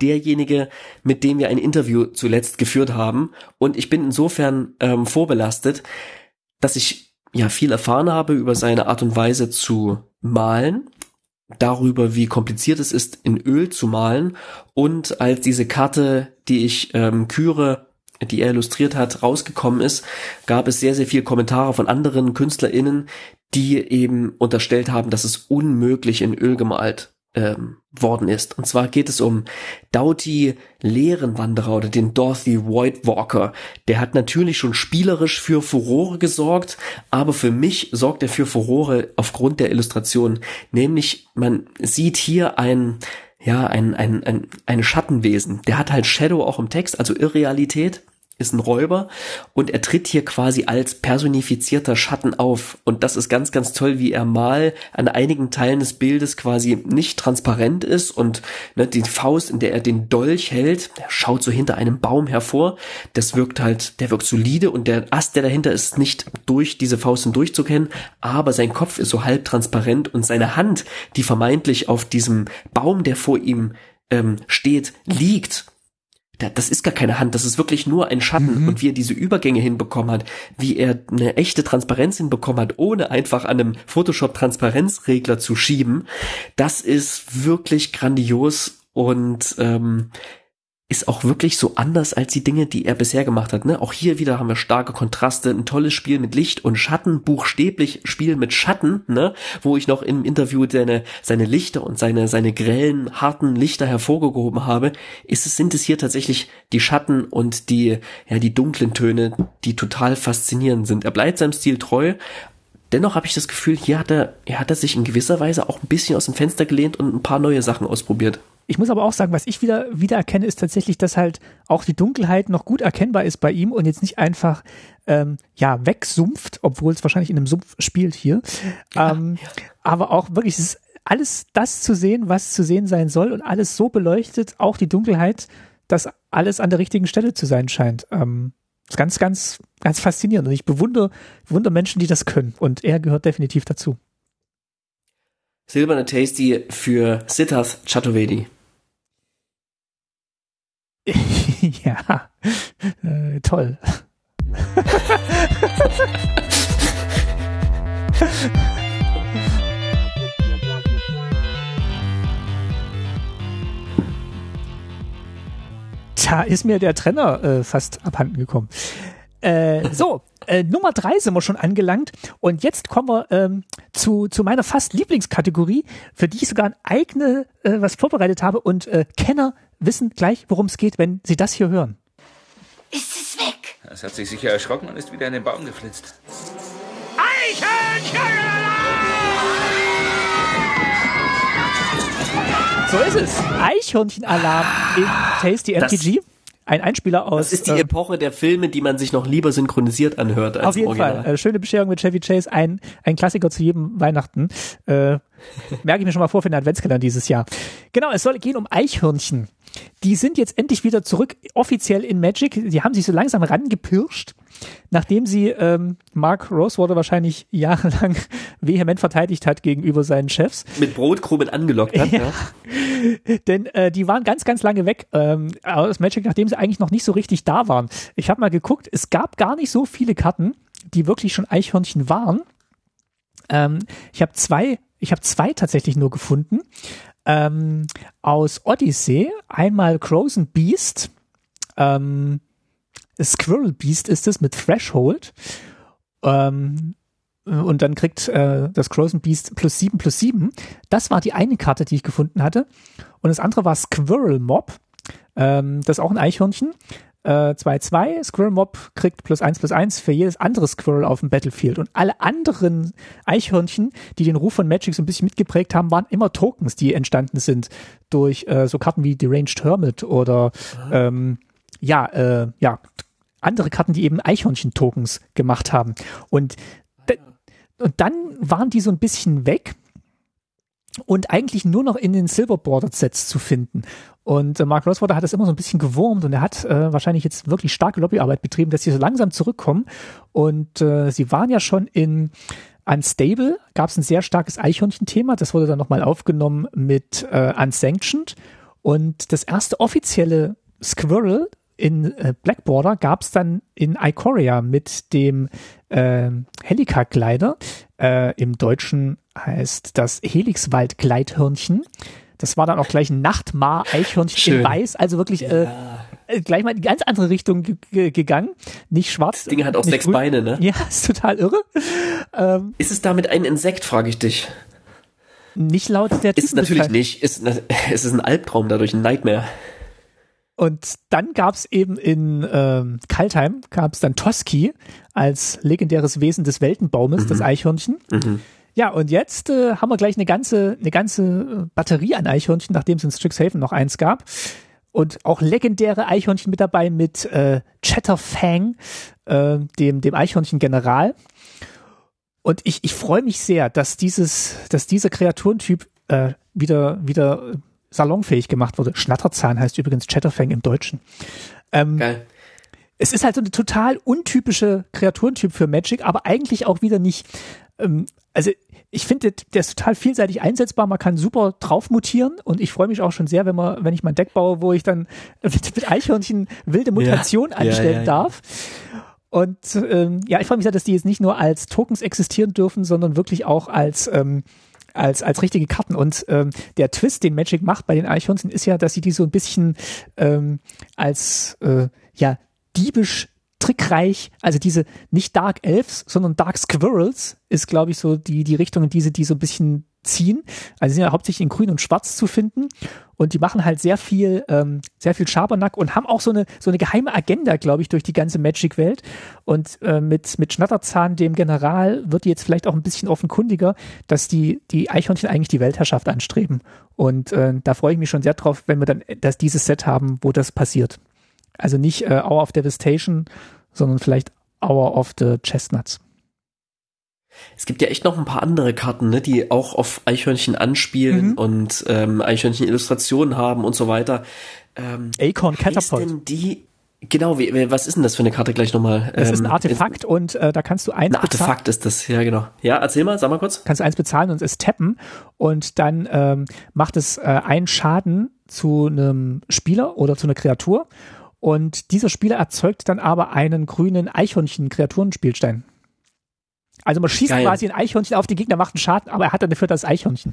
Derjenige, mit dem wir ein Interview zuletzt geführt haben. Und ich bin insofern ähm, vorbelastet, dass ich ja viel erfahren habe über seine Art und Weise zu malen, darüber, wie kompliziert es ist, in Öl zu malen. Und als diese Karte, die ich ähm, küre, die er illustriert hat, rausgekommen ist, gab es sehr, sehr viele Kommentare von anderen KünstlerInnen, die eben unterstellt haben, dass es unmöglich in Öl gemalt ähm, worden ist. Und zwar geht es um Doughty Lehrenwanderer oder den Dorothy White Walker. Der hat natürlich schon spielerisch für Furore gesorgt, aber für mich sorgt er für Furore aufgrund der Illustration. Nämlich, man sieht hier ein, ja, ein, ein, ein, ein Schattenwesen. Der hat halt Shadow auch im Text, also Irrealität ist ein Räuber und er tritt hier quasi als personifizierter Schatten auf. Und das ist ganz, ganz toll, wie er mal an einigen Teilen des Bildes quasi nicht transparent ist und ne, die Faust, in der er den Dolch hält, der schaut so hinter einem Baum hervor. Das wirkt halt, der wirkt solide und der Ast, der dahinter ist, nicht durch diese Faust hindurchzukennen, aber sein Kopf ist so halb transparent und seine Hand, die vermeintlich auf diesem Baum, der vor ihm ähm, steht, liegt das ist gar keine Hand, das ist wirklich nur ein Schatten. Mhm. Und wie er diese Übergänge hinbekommen hat, wie er eine echte Transparenz hinbekommen hat, ohne einfach an einem Photoshop-Transparenzregler zu schieben, das ist wirklich grandios und ähm, ist auch wirklich so anders als die Dinge, die er bisher gemacht hat. Ne? Auch hier wieder haben wir starke Kontraste, ein tolles Spiel mit Licht und Schatten, buchstäblich Spiel mit Schatten, ne? wo ich noch im Interview seine, seine Lichter und seine, seine grellen, harten Lichter hervorgehoben habe, ist es, sind es hier tatsächlich die Schatten und die, ja, die dunklen Töne, die total faszinierend sind. Er bleibt seinem Stil treu, Dennoch habe ich das Gefühl, hier hat er, er hat er sich in gewisser Weise auch ein bisschen aus dem Fenster gelehnt und ein paar neue Sachen ausprobiert. Ich muss aber auch sagen, was ich wieder, wieder erkenne, ist tatsächlich, dass halt auch die Dunkelheit noch gut erkennbar ist bei ihm und jetzt nicht einfach ähm, ja wegsumpft, obwohl es wahrscheinlich in einem Sumpf spielt hier. Ja, ähm, ja. Aber auch wirklich, es ist alles das zu sehen, was zu sehen sein soll und alles so beleuchtet, auch die Dunkelheit, dass alles an der richtigen Stelle zu sein scheint. Ähm, ist ganz, ganz, ganz faszinierend. Und ich bewundere, bewundere Menschen, die das können. Und er gehört definitiv dazu. Silberne Tasty für Siddharth Chaturvedi. [laughs] ja, äh, toll. [laughs] da ist mir der Trenner äh, fast abhanden gekommen. Äh, so, äh, Nummer drei sind wir schon angelangt und jetzt kommen wir ähm, zu, zu meiner fast Lieblingskategorie, für die ich sogar ein eigene äh, was vorbereitet habe und äh, Kenner wissen gleich, worum es geht, wenn sie das hier hören. Ist es weg? Es hat sich sicher erschrocken und ist wieder in den Baum geflitzt. So ist es. Eichhörnchen-Alarm in Tasty MTG. Ein Einspieler aus. Das ist die äh, Epoche der Filme, die man sich noch lieber synchronisiert anhört als Auf jeden Original. Fall. Äh, schöne Bescherung mit Chevy Chase, ein, ein Klassiker zu jedem Weihnachten. Äh, merke ich mir schon mal vor für den Adventskalender dieses Jahr. Genau, es soll gehen um Eichhörnchen. Die sind jetzt endlich wieder zurück offiziell in Magic. Die haben sich so langsam rangepirscht, nachdem sie ähm, Mark Rosewater wahrscheinlich [laughs] jahrelang vehement verteidigt hat gegenüber seinen Chefs. Mit Brotkrumen angelockt hat, ja. ja. [laughs] Denn äh, die waren ganz, ganz lange weg ähm, aus Magic, nachdem sie eigentlich noch nicht so richtig da waren. Ich habe mal geguckt, es gab gar nicht so viele Karten, die wirklich schon Eichhörnchen waren. Ähm, ich habe zwei, ich habe zwei tatsächlich nur gefunden ähm, aus Odyssey. Einmal Frozen Beast. Ähm, Squirrel Beast ist es mit Threshold. Ähm, und dann kriegt äh, das Frozen Beast plus sieben plus sieben. Das war die eine Karte, die ich gefunden hatte. Und das andere war Squirrel Mob. Ähm, das ist auch ein Eichhörnchen. 2-2, äh, Squirrel Mob kriegt plus 1 plus 1 für jedes andere Squirrel auf dem Battlefield. Und alle anderen Eichhörnchen, die den Ruf von Magic so ein bisschen mitgeprägt haben, waren immer Tokens, die entstanden sind durch äh, so Karten wie Deranged Hermit oder ähm, ja, äh, ja, andere Karten, die eben Eichhörnchen-Tokens gemacht haben. Und, und dann waren die so ein bisschen weg und eigentlich nur noch in den Silver Bordered Sets zu finden. Und äh, Mark Rosewater hat das immer so ein bisschen gewurmt und er hat äh, wahrscheinlich jetzt wirklich starke Lobbyarbeit betrieben, dass sie so langsam zurückkommen. Und äh, sie waren ja schon in Unstable, gab es ein sehr starkes Eichhörnchen-Thema. Das wurde dann nochmal aufgenommen mit äh, Unsanctioned. Und das erste offizielle Squirrel in äh, Blackborder gab es dann in Ikoria mit dem äh, Helika-Glider. Äh, Im Deutschen heißt das Helixwald-Gleithörnchen. Das war dann auch gleich ein Nachtmar-Eichhörnchen in Weiß, also wirklich äh, äh, gleich mal in die ganz andere Richtung gegangen. Nicht schwarz. Das Ding hat auch sechs grün. Beine, ne? Ja, [laughs] ist total irre. Ähm, ist es damit ein Insekt, frage ich dich. Nicht laut der Ist natürlich nicht. Ist, [laughs] es ist ein Albtraum, dadurch ein Nightmare. Und dann gab's eben in ähm, Kaltheim, gab's dann Toski als legendäres Wesen des Weltenbaumes, mhm. das Eichhörnchen. Mhm. Ja, und jetzt äh, haben wir gleich eine ganze, eine ganze Batterie an Eichhörnchen, nachdem es in Strixhaven noch eins gab. Und auch legendäre Eichhörnchen mit dabei mit äh, Chatterfang, äh, dem, dem Eichhörnchen-General. Und ich, ich freue mich sehr, dass dieses, dass dieser Kreaturentyp äh, wieder, wieder salonfähig gemacht wurde. Schnatterzahn heißt übrigens Chatterfang im Deutschen. Ähm, Geil. Es ist halt so eine total untypische Kreaturentyp für Magic, aber eigentlich auch wieder nicht. Ähm, also ich finde, der ist total vielseitig einsetzbar. Man kann super drauf mutieren und ich freue mich auch schon sehr, wenn man, wenn ich mein Deck baue, wo ich dann [laughs] mit, mit Eichhörnchen wilde Mutation ja, anstellen ja, ja, darf. Und ähm, ja, ich freue mich sehr, dass die jetzt nicht nur als Tokens existieren dürfen, sondern wirklich auch als ähm, als, als richtige Karten. Und ähm, der Twist, den Magic macht bei den Eichhörnchen, ist ja, dass sie die so ein bisschen ähm, als äh, ja diebisch trickreich, also diese nicht Dark Elves, sondern Dark Squirrels ist, glaube ich, so die, die Richtung, in diese, die so ein bisschen ziehen. Also sie sind ja hauptsächlich in Grün und Schwarz zu finden und die machen halt sehr viel, ähm, sehr viel Schabernack und haben auch so eine so eine geheime Agenda, glaube ich, durch die ganze Magic-Welt. Und äh, mit mit Schnatterzahn, dem General, wird jetzt vielleicht auch ein bisschen offenkundiger, dass die die Eichhörnchen eigentlich die Weltherrschaft anstreben. Und äh, da freue ich mich schon sehr drauf, wenn wir dann das dieses Set haben, wo das passiert. Also nicht äh, Hour of Devastation, sondern vielleicht Hour of the Chestnuts. Es gibt ja echt noch ein paar andere Karten, ne, die auch auf Eichhörnchen anspielen mhm. und ähm, Eichhörnchen-Illustrationen haben und so weiter. Ähm, Acorn Catapult. Denn die Genau, wie, was ist denn das für eine Karte gleich nochmal? Es ähm, ist ein ähm, Artefakt ist, und äh, da kannst du eins ein Artefakt ist das, ja genau. Ja, erzähl mal, sag mal kurz. Kannst du eins bezahlen und es tappen und dann ähm, macht es äh, einen Schaden zu einem Spieler oder zu einer Kreatur und dieser Spieler erzeugt dann aber einen grünen Eichhörnchen-Kreaturenspielstein. Also man schießt Geil. quasi ein Eichhörnchen auf den Gegner, macht einen Schaden, aber er hat dann dafür das Eichhörnchen.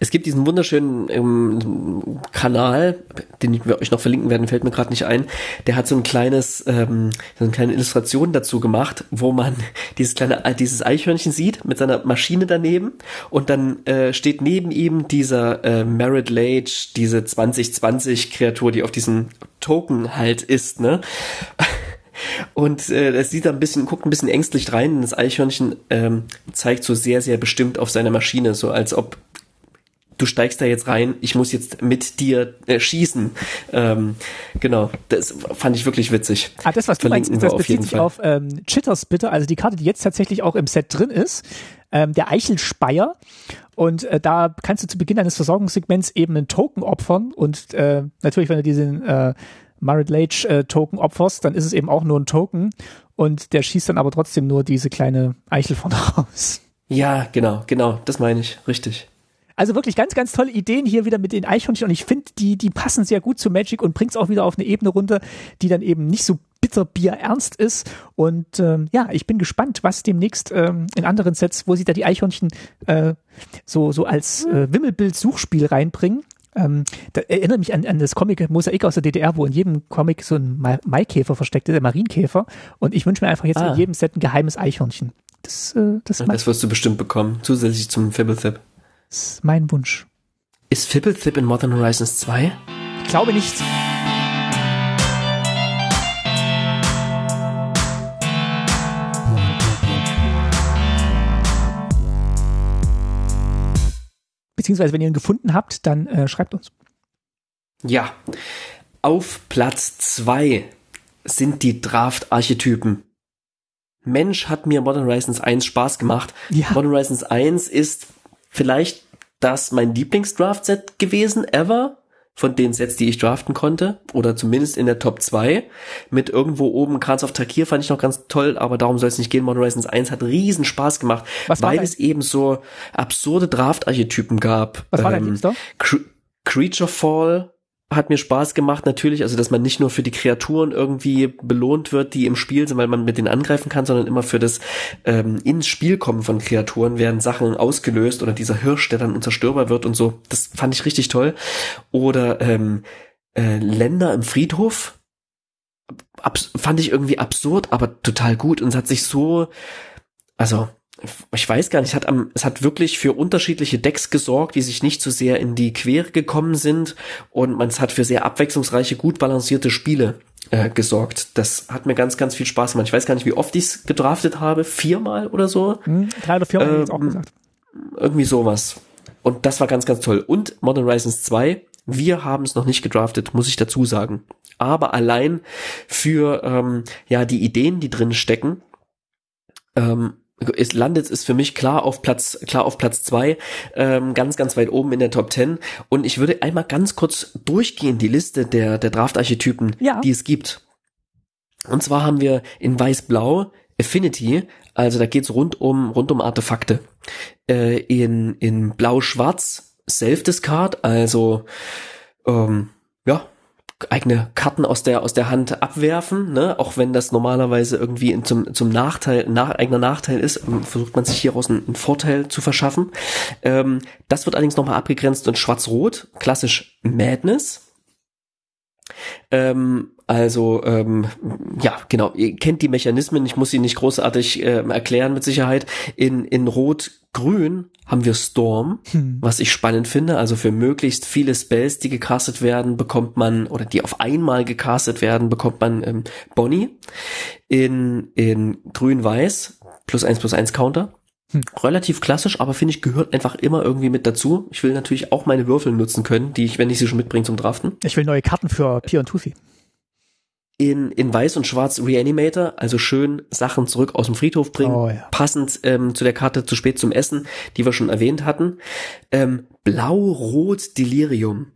Es gibt diesen wunderschönen ähm, Kanal, den wir euch noch verlinken werden, fällt mir gerade nicht ein. Der hat so ein kleines, ähm, so eine kleine Illustration dazu gemacht, wo man [laughs] dieses kleine, äh, dieses Eichhörnchen sieht mit seiner Maschine daneben und dann äh, steht neben ihm dieser äh, Merit Lage, diese 2020 Kreatur, die auf diesem Token halt ist, ne? [laughs] Und äh, es sieht da ein bisschen, guckt ein bisschen ängstlich rein. Das Eichhörnchen ähm, zeigt so sehr, sehr bestimmt auf seiner Maschine, so als ob du steigst da jetzt rein, ich muss jetzt mit dir äh, schießen. Ähm, genau, das fand ich wirklich witzig. Ah, das, was du Verlinken meinst, das bezieht sich auf ähm, Chitters bitte, also die Karte, die jetzt tatsächlich auch im Set drin ist, ähm, der Eichelspeier. Und äh, da kannst du zu Beginn eines Versorgungssegments eben einen Token opfern und äh, natürlich, wenn du diesen äh, Marit Lage äh, Token opferst, dann ist es eben auch nur ein Token und der schießt dann aber trotzdem nur diese kleine Eichel von [laughs] raus. Ja, genau, genau, das meine ich, richtig. Also wirklich ganz, ganz tolle Ideen hier wieder mit den Eichhörnchen und ich finde, die, die passen sehr gut zu Magic und bringt es auch wieder auf eine Ebene runter, die dann eben nicht so bitterbier ernst ist. Und ähm, ja, ich bin gespannt, was demnächst ähm, in anderen Sets, wo sie da die Eichhörnchen äh, so, so als äh, Wimmelbild-Suchspiel reinbringen. Ähm, da erinnert mich an, an das Comic Mosaik aus der DDR, wo in jedem Comic so ein Maikäfer versteckt ist, der Marienkäfer. Und ich wünsche mir einfach jetzt ah. in jedem Set ein geheimes Eichhörnchen. Das, äh, das, das wirst du bestimmt bekommen, zusätzlich zum Fibblethip. Das ist mein Wunsch. Ist Fibblethip in Modern Horizons 2? Ich glaube nicht. Beziehungsweise, wenn ihr ihn gefunden habt, dann äh, schreibt uns. Ja. Auf Platz zwei sind die Draft-Archetypen. Mensch, hat mir Modern Horizons 1 Spaß gemacht. Ja. Modern Horizons 1 ist vielleicht das mein Lieblingsdraft-Set gewesen, ever von den Sets, die ich draften konnte, oder zumindest in der Top 2. Mit irgendwo oben Kranz auf Takir fand ich noch ganz toll, aber darum soll es nicht gehen. Modern Horizons 1 hat riesen Spaß gemacht, weil es eben so absurde Draft-Archetypen gab. Was war dein ähm, Liebster? Creature Fall hat mir Spaß gemacht, natürlich, also dass man nicht nur für die Kreaturen irgendwie belohnt wird, die im Spiel sind, weil man mit denen angreifen kann, sondern immer für das ähm, ins Spiel kommen von Kreaturen werden Sachen ausgelöst oder dieser Hirsch, der dann unzerstörbar wird und so. Das fand ich richtig toll. Oder ähm, äh, Länder im Friedhof abs fand ich irgendwie absurd, aber total gut und es hat sich so, also ich weiß gar nicht, es hat, am, es hat wirklich für unterschiedliche Decks gesorgt, die sich nicht so sehr in die Quere gekommen sind und man es hat für sehr abwechslungsreiche, gut balancierte Spiele äh, gesorgt. Das hat mir ganz, ganz viel Spaß gemacht. Ich weiß gar nicht, wie oft ich es gedraftet habe, viermal oder so. Hm, drei oder viermal ähm, auch gesagt. Irgendwie sowas. Und das war ganz, ganz toll. Und Modern Horizons 2, wir haben es noch nicht gedraftet, muss ich dazu sagen. Aber allein für ähm, ja die Ideen, die drin stecken, ähm, es landet ist für mich klar auf Platz klar auf Platz zwei ähm, ganz ganz weit oben in der Top 10 und ich würde einmal ganz kurz durchgehen die Liste der der Draft Archetypen ja. die es gibt. Und zwar haben wir in weiß blau Affinity also da geht's rund um rund um Artefakte. Äh, in in blau schwarz Self Discard also ähm, ja eigene Karten aus der aus der Hand abwerfen, ne? auch wenn das normalerweise irgendwie zum zum Nachteil nach, eigener Nachteil ist, ähm, versucht man sich hieraus einen, einen Vorteil zu verschaffen. Ähm, das wird allerdings nochmal abgegrenzt in Schwarz-Rot, klassisch Madness. Ähm, also ähm, ja, genau, ihr kennt die Mechanismen, ich muss sie nicht großartig äh, erklären mit Sicherheit. In, in Rot-Grün haben wir Storm, hm. was ich spannend finde. Also für möglichst viele Spells, die gecastet werden, bekommt man, oder die auf einmal gecastet werden, bekommt man ähm, Bonnie. In, in Grün-Weiß plus eins plus eins Counter. Hm. Relativ klassisch, aber finde ich, gehört einfach immer irgendwie mit dazu. Ich will natürlich auch meine Würfel nutzen können, die ich, wenn ich sie schon mitbringe zum Draften. Ich will neue Karten für Pia und Toothy. In, in Weiß und Schwarz Reanimator, also schön Sachen zurück aus dem Friedhof bringen, oh, ja. passend ähm, zu der Karte zu spät zum Essen, die wir schon erwähnt hatten. Ähm, Blau-Rot Delirium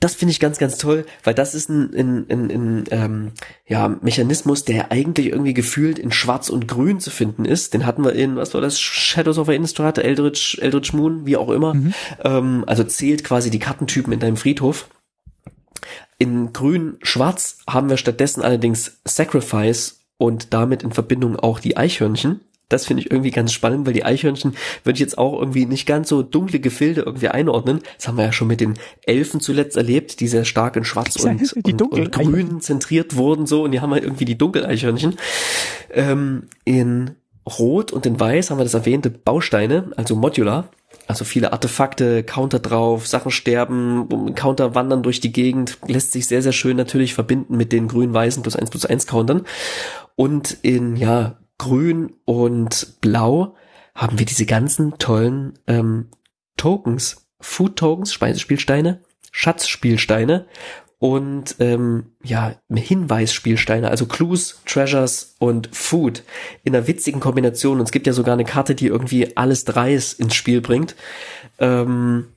das finde ich ganz, ganz toll, weil das ist ein, ein, ein, ein ähm, ja, Mechanismus, der eigentlich irgendwie gefühlt in Schwarz und Grün zu finden ist. Den hatten wir in, was war das, Shadows of Innistrad, Eldritch, Eldritch Moon, wie auch immer. Mhm. Ähm, also zählt quasi die Kartentypen in deinem Friedhof. In Grün-Schwarz haben wir stattdessen allerdings Sacrifice und damit in Verbindung auch die Eichhörnchen das finde ich irgendwie ganz spannend, weil die Eichhörnchen würde ich jetzt auch irgendwie nicht ganz so dunkle Gefilde irgendwie einordnen. Das haben wir ja schon mit den Elfen zuletzt erlebt, die sehr stark in Schwarz und, und, und, Grün zentriert wurden so und die haben halt irgendwie die Dunkeleichhörnchen. Ähm, in Rot und in Weiß haben wir das erwähnte Bausteine, also Modular. Also viele Artefakte, Counter drauf, Sachen sterben, Counter wandern durch die Gegend, lässt sich sehr, sehr schön natürlich verbinden mit den grün-weißen plus eins plus eins Countern. Und in, ja, Grün und Blau haben wir diese ganzen tollen ähm, Tokens, Food Tokens, Speisespielsteine, Schatzspielsteine und ähm, ja Hinweisspielsteine, also Clues, Treasures und Food in einer witzigen Kombination. Und es gibt ja sogar eine Karte, die irgendwie alles Dreis ins Spiel bringt. Ähm,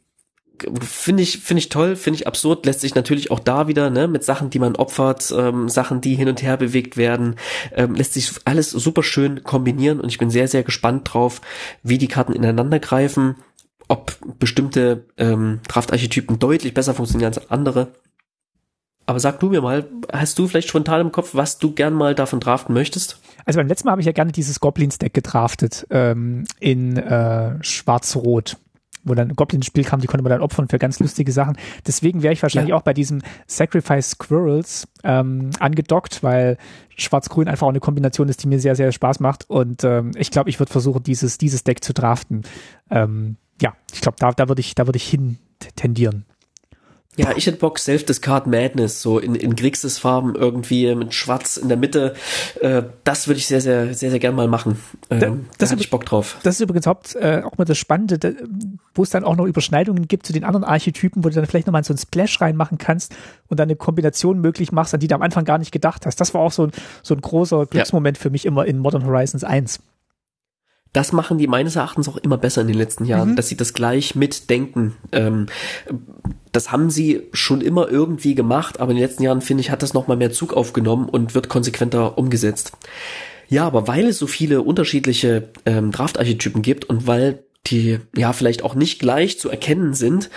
finde ich finde ich toll, finde ich absurd, lässt sich natürlich auch da wieder ne mit Sachen, die man opfert, ähm, Sachen, die hin und her bewegt werden, ähm, lässt sich alles super schön kombinieren und ich bin sehr sehr gespannt drauf, wie die Karten ineinander greifen, ob bestimmte ähm, Draftarchetypen deutlich besser funktionieren als andere. Aber sag du mir mal, hast du vielleicht spontan im Kopf, was du gern mal davon draften möchtest? Also beim letzten Mal habe ich ja gerne dieses Goblins-Deck gedraftet ähm, in äh, Schwarz-Rot wo dann Goblin ins Spiel kam, die konnte man dann opfern für ganz lustige Sachen. Deswegen wäre ich wahrscheinlich ja. auch bei diesem Sacrifice Squirrels ähm, angedockt, weil Schwarz-Grün einfach auch eine Kombination ist, die mir sehr, sehr Spaß macht. Und ähm, ich glaube, ich würde versuchen, dieses, dieses Deck zu draften. Ähm, ja, ich glaube, da, da würde ich, da würde ich hin tendieren. Ja, ich hätte Bock, Self-Discard Madness, so in, in Grixis-Farben irgendwie mit Schwarz in der Mitte. Äh, das würde ich sehr, sehr, sehr, sehr gern mal machen. Ähm, da, da hätte ich Bock drauf. Das ist übrigens haupt, äh, auch mal das Spannende, da, wo es dann auch noch Überschneidungen gibt zu den anderen Archetypen, wo du dann vielleicht nochmal so ein Splash reinmachen kannst und dann eine Kombination möglich machst, an die du am Anfang gar nicht gedacht hast. Das war auch so ein, so ein großer Glücksmoment ja. für mich immer in Modern Horizons 1 das machen die meines Erachtens auch immer besser in den letzten Jahren, mhm. dass sie das gleich mitdenken. Ähm, das haben sie schon immer irgendwie gemacht, aber in den letzten Jahren, finde ich, hat das nochmal mehr Zug aufgenommen und wird konsequenter umgesetzt. Ja, aber weil es so viele unterschiedliche ähm, Draftarchetypen gibt und weil die ja vielleicht auch nicht gleich zu erkennen sind,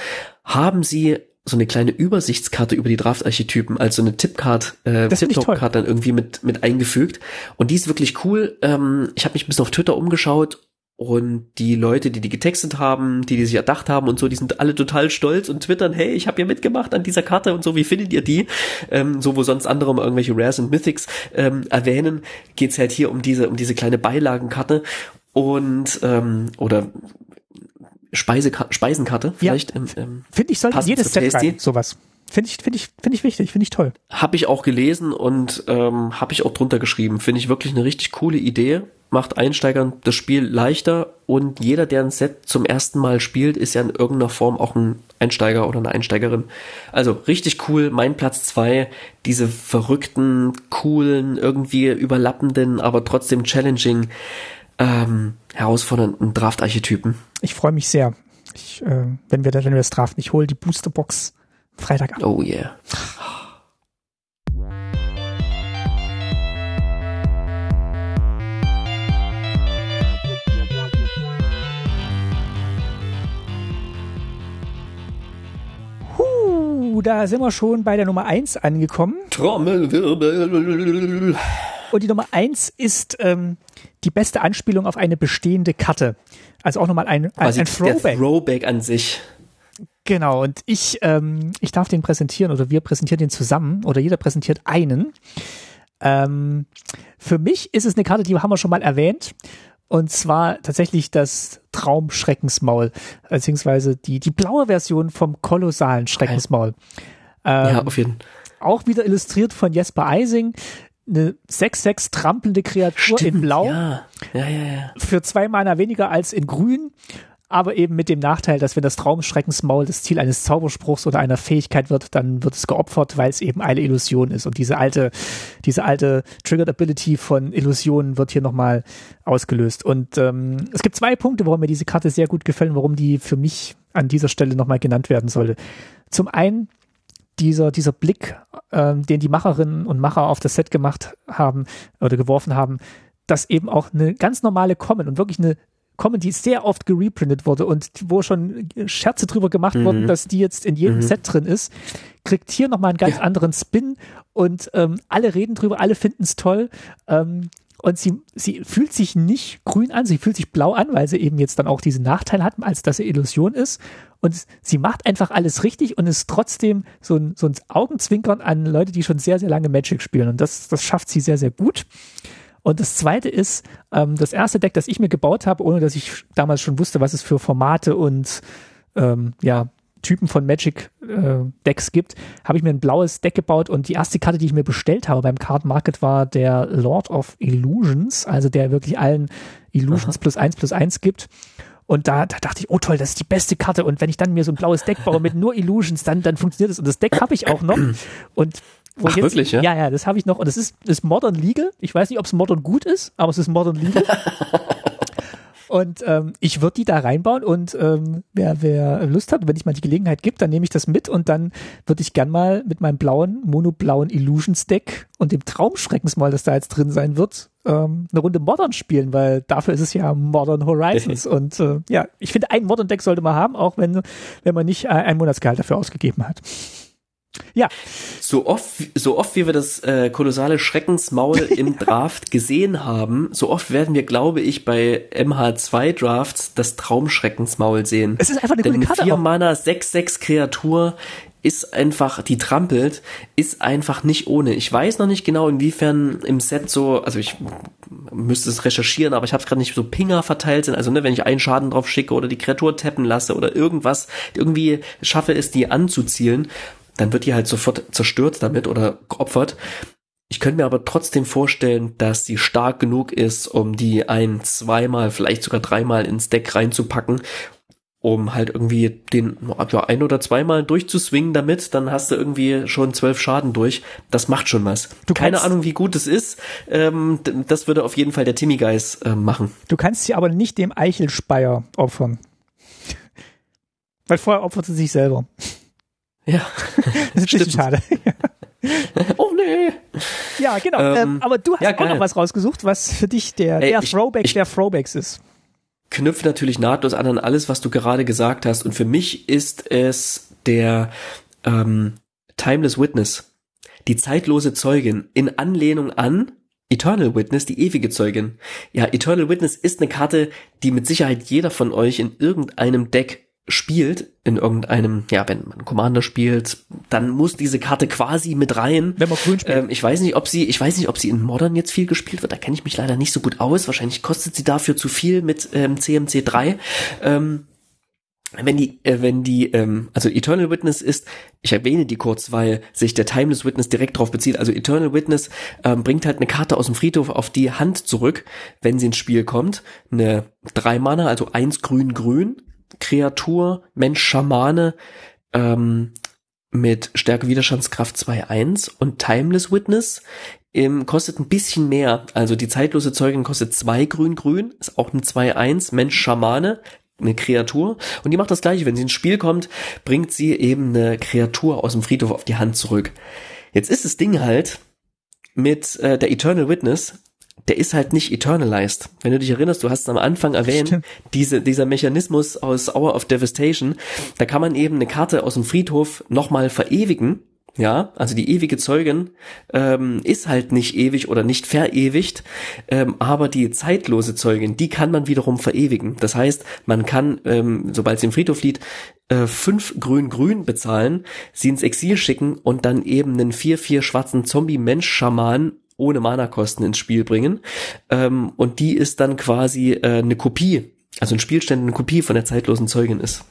haben sie so eine kleine Übersichtskarte über die Draft-Archetypen, also eine Tippcard, äh. Tip-Top-Card dann irgendwie mit, mit eingefügt. Und die ist wirklich cool. Ähm, ich habe mich ein bisschen auf Twitter umgeschaut und die Leute, die die getextet haben, die die sich erdacht haben und so, die sind alle total stolz und twittern, hey, ich habe ja mitgemacht an dieser Karte und so, wie findet ihr die? Ähm, so, wo sonst andere mal irgendwelche Rares und Mythics ähm, erwähnen, geht's halt hier um diese, um diese kleine Beilagenkarte und ähm, oder Speiseka Speisenkarte vielleicht. im im Finde ich, sollte jedes Set rein, sowas. Finde ich, finde ich, finde ich wichtig, finde ich toll. Habe ich auch gelesen und ähm, habe ich auch drunter geschrieben. Finde ich wirklich eine richtig coole Idee. Macht Einsteigern das Spiel leichter und jeder, der ein Set zum ersten Mal spielt, ist ja in irgendeiner Form auch ein Einsteiger oder eine Einsteigerin. Also richtig cool. Mein Platz zwei. Diese verrückten, coolen, irgendwie überlappenden, aber trotzdem challenging, ähm, herausfordernden Draft-Archetypen. Ich freue mich sehr. Ich, äh, wenn wir wenn wir das Draft nicht holen, die Boosterbox Freitag ab. Oh yeah. Da sind wir schon bei der Nummer eins angekommen. Trommelwirbel. Und die Nummer eins ist ähm, die beste Anspielung auf eine bestehende Karte. Also auch nochmal ein, ein, ein der Throwback. Throwback an sich. Genau, und ich, ähm, ich darf den präsentieren oder wir präsentieren den zusammen oder jeder präsentiert einen. Ähm, für mich ist es eine Karte, die haben wir schon mal erwähnt. Und zwar tatsächlich das Traumschreckensmaul, beziehungsweise die, die blaue Version vom kolossalen Schreckensmaul. Ähm, ja, auf jeden auch wieder illustriert von Jesper Eising. Eine 6-6 trampelnde Kreatur in Blau Ja, ja, ja, für zwei Mana weniger als in Grün, aber eben mit dem Nachteil, dass wenn das Traumschreckensmaul das Ziel eines Zauberspruchs oder einer Fähigkeit wird, dann wird es geopfert, weil es eben eine Illusion ist. Und diese alte, diese alte Triggered Ability von Illusionen wird hier nochmal ausgelöst. Und ähm, es gibt zwei Punkte, warum mir diese Karte sehr gut gefällt, warum die für mich an dieser Stelle nochmal genannt werden sollte. Zum einen dieser, dieser Blick, ähm, den die Macherinnen und Macher auf das Set gemacht haben oder geworfen haben, dass eben auch eine ganz normale Common und wirklich eine Common, die sehr oft gereprintet wurde und wo schon Scherze drüber gemacht Mhm. wurden, dass die jetzt in jedem Set drin ist, kriegt hier nochmal einen ganz Ja. anderen Spin und ähm, alle reden drüber, alle finden es toll. Ähm, und sie, sie fühlt sich nicht grün an, sie fühlt sich blau an, weil sie eben jetzt dann auch diesen Nachteil hat, als dass sie Illusion ist. Und sie macht einfach alles richtig und ist trotzdem so ein, so ein Augenzwinkern an Leute, die schon sehr, sehr lange Magic spielen. Und das, das schafft sie sehr, sehr gut. Und das zweite ist, ähm, das erste Deck, das ich mir gebaut habe, ohne dass ich damals schon wusste, was es für Formate und ähm, ja, Typen von Magic äh, Decks gibt, habe ich mir ein blaues Deck gebaut und die erste Karte, die ich mir bestellt habe beim Card Market war der Lord of Illusions, also der wirklich allen Illusions plus eins plus eins gibt. Und da, da dachte ich, oh toll, das ist die beste Karte. Und wenn ich dann mir so ein blaues Deck baue mit nur Illusions, dann, dann funktioniert das. Und das Deck habe ich auch noch. Und wo Ach, wirklich, ja? Ja, ja, das habe ich noch. Und es ist, ist Modern Legal. Ich weiß nicht, ob es Modern gut ist, aber es ist Modern Legal. [laughs] Und ähm, ich würde die da reinbauen und ähm, wer, wer Lust hat, wenn ich mal die Gelegenheit gibt, dann nehme ich das mit und dann würde ich gern mal mit meinem blauen, monoblauen Illusions Deck und dem Traumschreckensmal, das da jetzt drin sein wird, ähm, eine Runde Modern spielen, weil dafür ist es ja Modern Horizons. [laughs] und äh, ja, ich finde, ein Modern Deck sollte man haben, auch wenn, wenn man nicht äh, ein Monatsgehalt dafür ausgegeben hat. Ja, So oft, so oft wie wir das äh, kolossale Schreckensmaul [laughs] im Draft gesehen haben, so oft werden wir, glaube ich, bei MH2 Drafts das Traumschreckensmaul sehen. es ist einfach eine Denn gute Karte. 4 auch. Mana 6-6 Kreatur ist einfach, die trampelt, ist einfach nicht ohne. Ich weiß noch nicht genau, inwiefern im Set so, also ich müsste es recherchieren, aber ich habe es gerade nicht so Pinger verteilt sind. Also ne, wenn ich einen Schaden drauf schicke oder die Kreatur tappen lasse oder irgendwas, irgendwie schaffe es, die anzuzielen, dann wird die halt sofort zerstört damit oder geopfert. Ich könnte mir aber trotzdem vorstellen, dass die stark genug ist, um die ein, zweimal, vielleicht sogar dreimal ins Deck reinzupacken, um halt irgendwie den ja, ein oder zweimal durchzuswingen damit, dann hast du irgendwie schon zwölf Schaden durch. Das macht schon was. Du Keine kannst- Ahnung, wie gut es ist. Ähm, das würde auf jeden Fall der Timmy Geis äh, machen. Du kannst sie aber nicht dem Eichelspeier opfern. Weil vorher opfert sie sich selber. Ja. [laughs] Das ist ein bisschen schade. [laughs] oh nee. Ja, genau. Ähm, Ähm, aber du hast ja, auch geil. noch was rausgesucht, was für dich der, Ey, der ich- Throwback ich- der Throwbacks ist. knüpft natürlich nahtlos an an alles, was du gerade gesagt hast. Und für mich ist es der ähm, Timeless Witness, die zeitlose Zeugin in Anlehnung an Eternal Witness, die ewige Zeugin. Ja, Eternal Witness ist eine Karte, die mit Sicherheit jeder von euch in irgendeinem Deck spielt, in irgendeinem, ja, wenn man Commander spielt, dann muss diese Karte quasi mit rein. Wenn man grün spielt. Ähm, ich weiß nicht, ob sie, ich weiß nicht, ob sie in Modern jetzt viel gespielt wird, da kenne ich mich leider nicht so gut aus. Wahrscheinlich kostet sie dafür zu viel mit ähm, CMC 3. Ähm, wenn die, äh, wenn die, ähm, also Eternal Witness ist, ich erwähne die kurz, weil sich der Timeless Witness direkt drauf bezieht. Also Eternal Witness ähm, bringt halt eine Karte aus dem Friedhof auf die Hand zurück, wenn sie ins Spiel kommt. Eine drei Mana, also eins grün grün, Kreatur, Mensch, Schamane, ähm, mit Stärke Widerstandskraft 2-1 und Timeless Witness ähm, kostet ein bisschen mehr. Also die zeitlose Zeugin kostet zwei grün-grün, ist auch ein 2-1, Mensch Schamane, eine Kreatur. Und die macht das gleiche. Wenn sie ins Spiel kommt, bringt sie eben eine Kreatur aus dem Friedhof auf die Hand zurück. Jetzt ist das Ding halt mit äh, der Eternal Witness, der ist halt nicht eternalized. Wenn du dich erinnerst, du hast es am Anfang erwähnt, diese, dieser Mechanismus aus Hour of Devastation, da kann man eben eine Karte aus dem Friedhof nochmal verewigen. Ja, also die ewige Zeugin ähm, ist halt nicht ewig oder nicht verewigt, ähm, aber die zeitlose Zeugin, die kann man wiederum verewigen. Das heißt, man kann, ähm, sobald sie im Friedhof liegt, äh, fünf grün-grün bezahlen, sie ins Exil schicken und dann eben einen 4-4 schwarzen Zombie-Mensch-Schaman ohne Mana-Kosten ins Spiel bringen. Ähm, und die ist dann quasi äh, eine Kopie, also ein Spielstand eine Kopie von der zeitlosen Zeugin ist.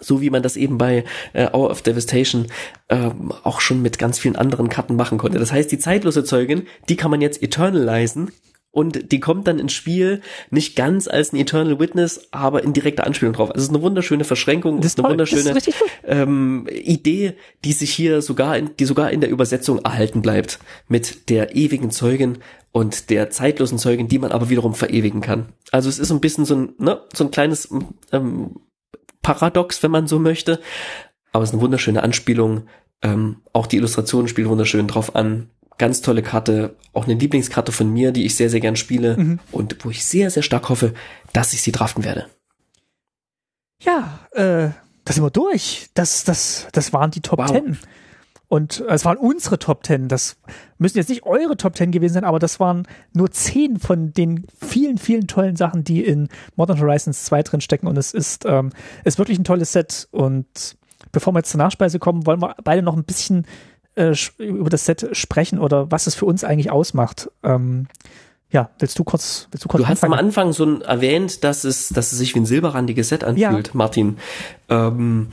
So wie man das eben bei äh, Hour of Devastation ähm, auch schon mit ganz vielen anderen Karten machen konnte. Das heißt, die zeitlose Zeugin, die kann man jetzt eternalisen und die kommt dann ins Spiel nicht ganz als ein Eternal Witness, aber in direkter Anspielung drauf. Also es ist eine wunderschöne Verschränkung, Das ist eine toll, ist wunderschöne gut. ähm, Idee, die sich hier sogar in, die sogar in der Übersetzung erhalten bleibt mit der ewigen Zeugin und der zeitlosen Zeugin, die man aber wiederum verewigen kann. Also es ist so ein bisschen so ein, ne, so ein kleines ähm, Paradox, wenn man so möchte, aber es ist eine wunderschöne Anspielung. Ähm, auch die Illustrationen spielen wunderschön drauf an. Ganz tolle Karte, auch eine Lieblingskarte von mir, die ich sehr, sehr gern spiele und wo ich sehr, sehr stark hoffe, dass ich sie draften werde. Ja, äh, da sind wir durch. Das, das, das waren die Top Wow. 10. Und es waren unsere Top 10. Das müssen jetzt nicht eure Top 10 gewesen sein, aber das waren nur 10 von den vielen, vielen tollen Sachen, die in Modern Horizons 2 drin stecken. Und es ist, ähm, ist wirklich ein tolles Set. Und bevor wir jetzt zur Nachspeise kommen, wollen wir beide noch ein bisschen äh, über das Set sprechen oder was es für uns eigentlich ausmacht. Ähm, ja, willst du kurz, willst du kurz Du hast am anfangen? Anfang so erwähnt, dass es, dass es sich wie ein silberrandiges Set anfühlt, Martin. Ähm,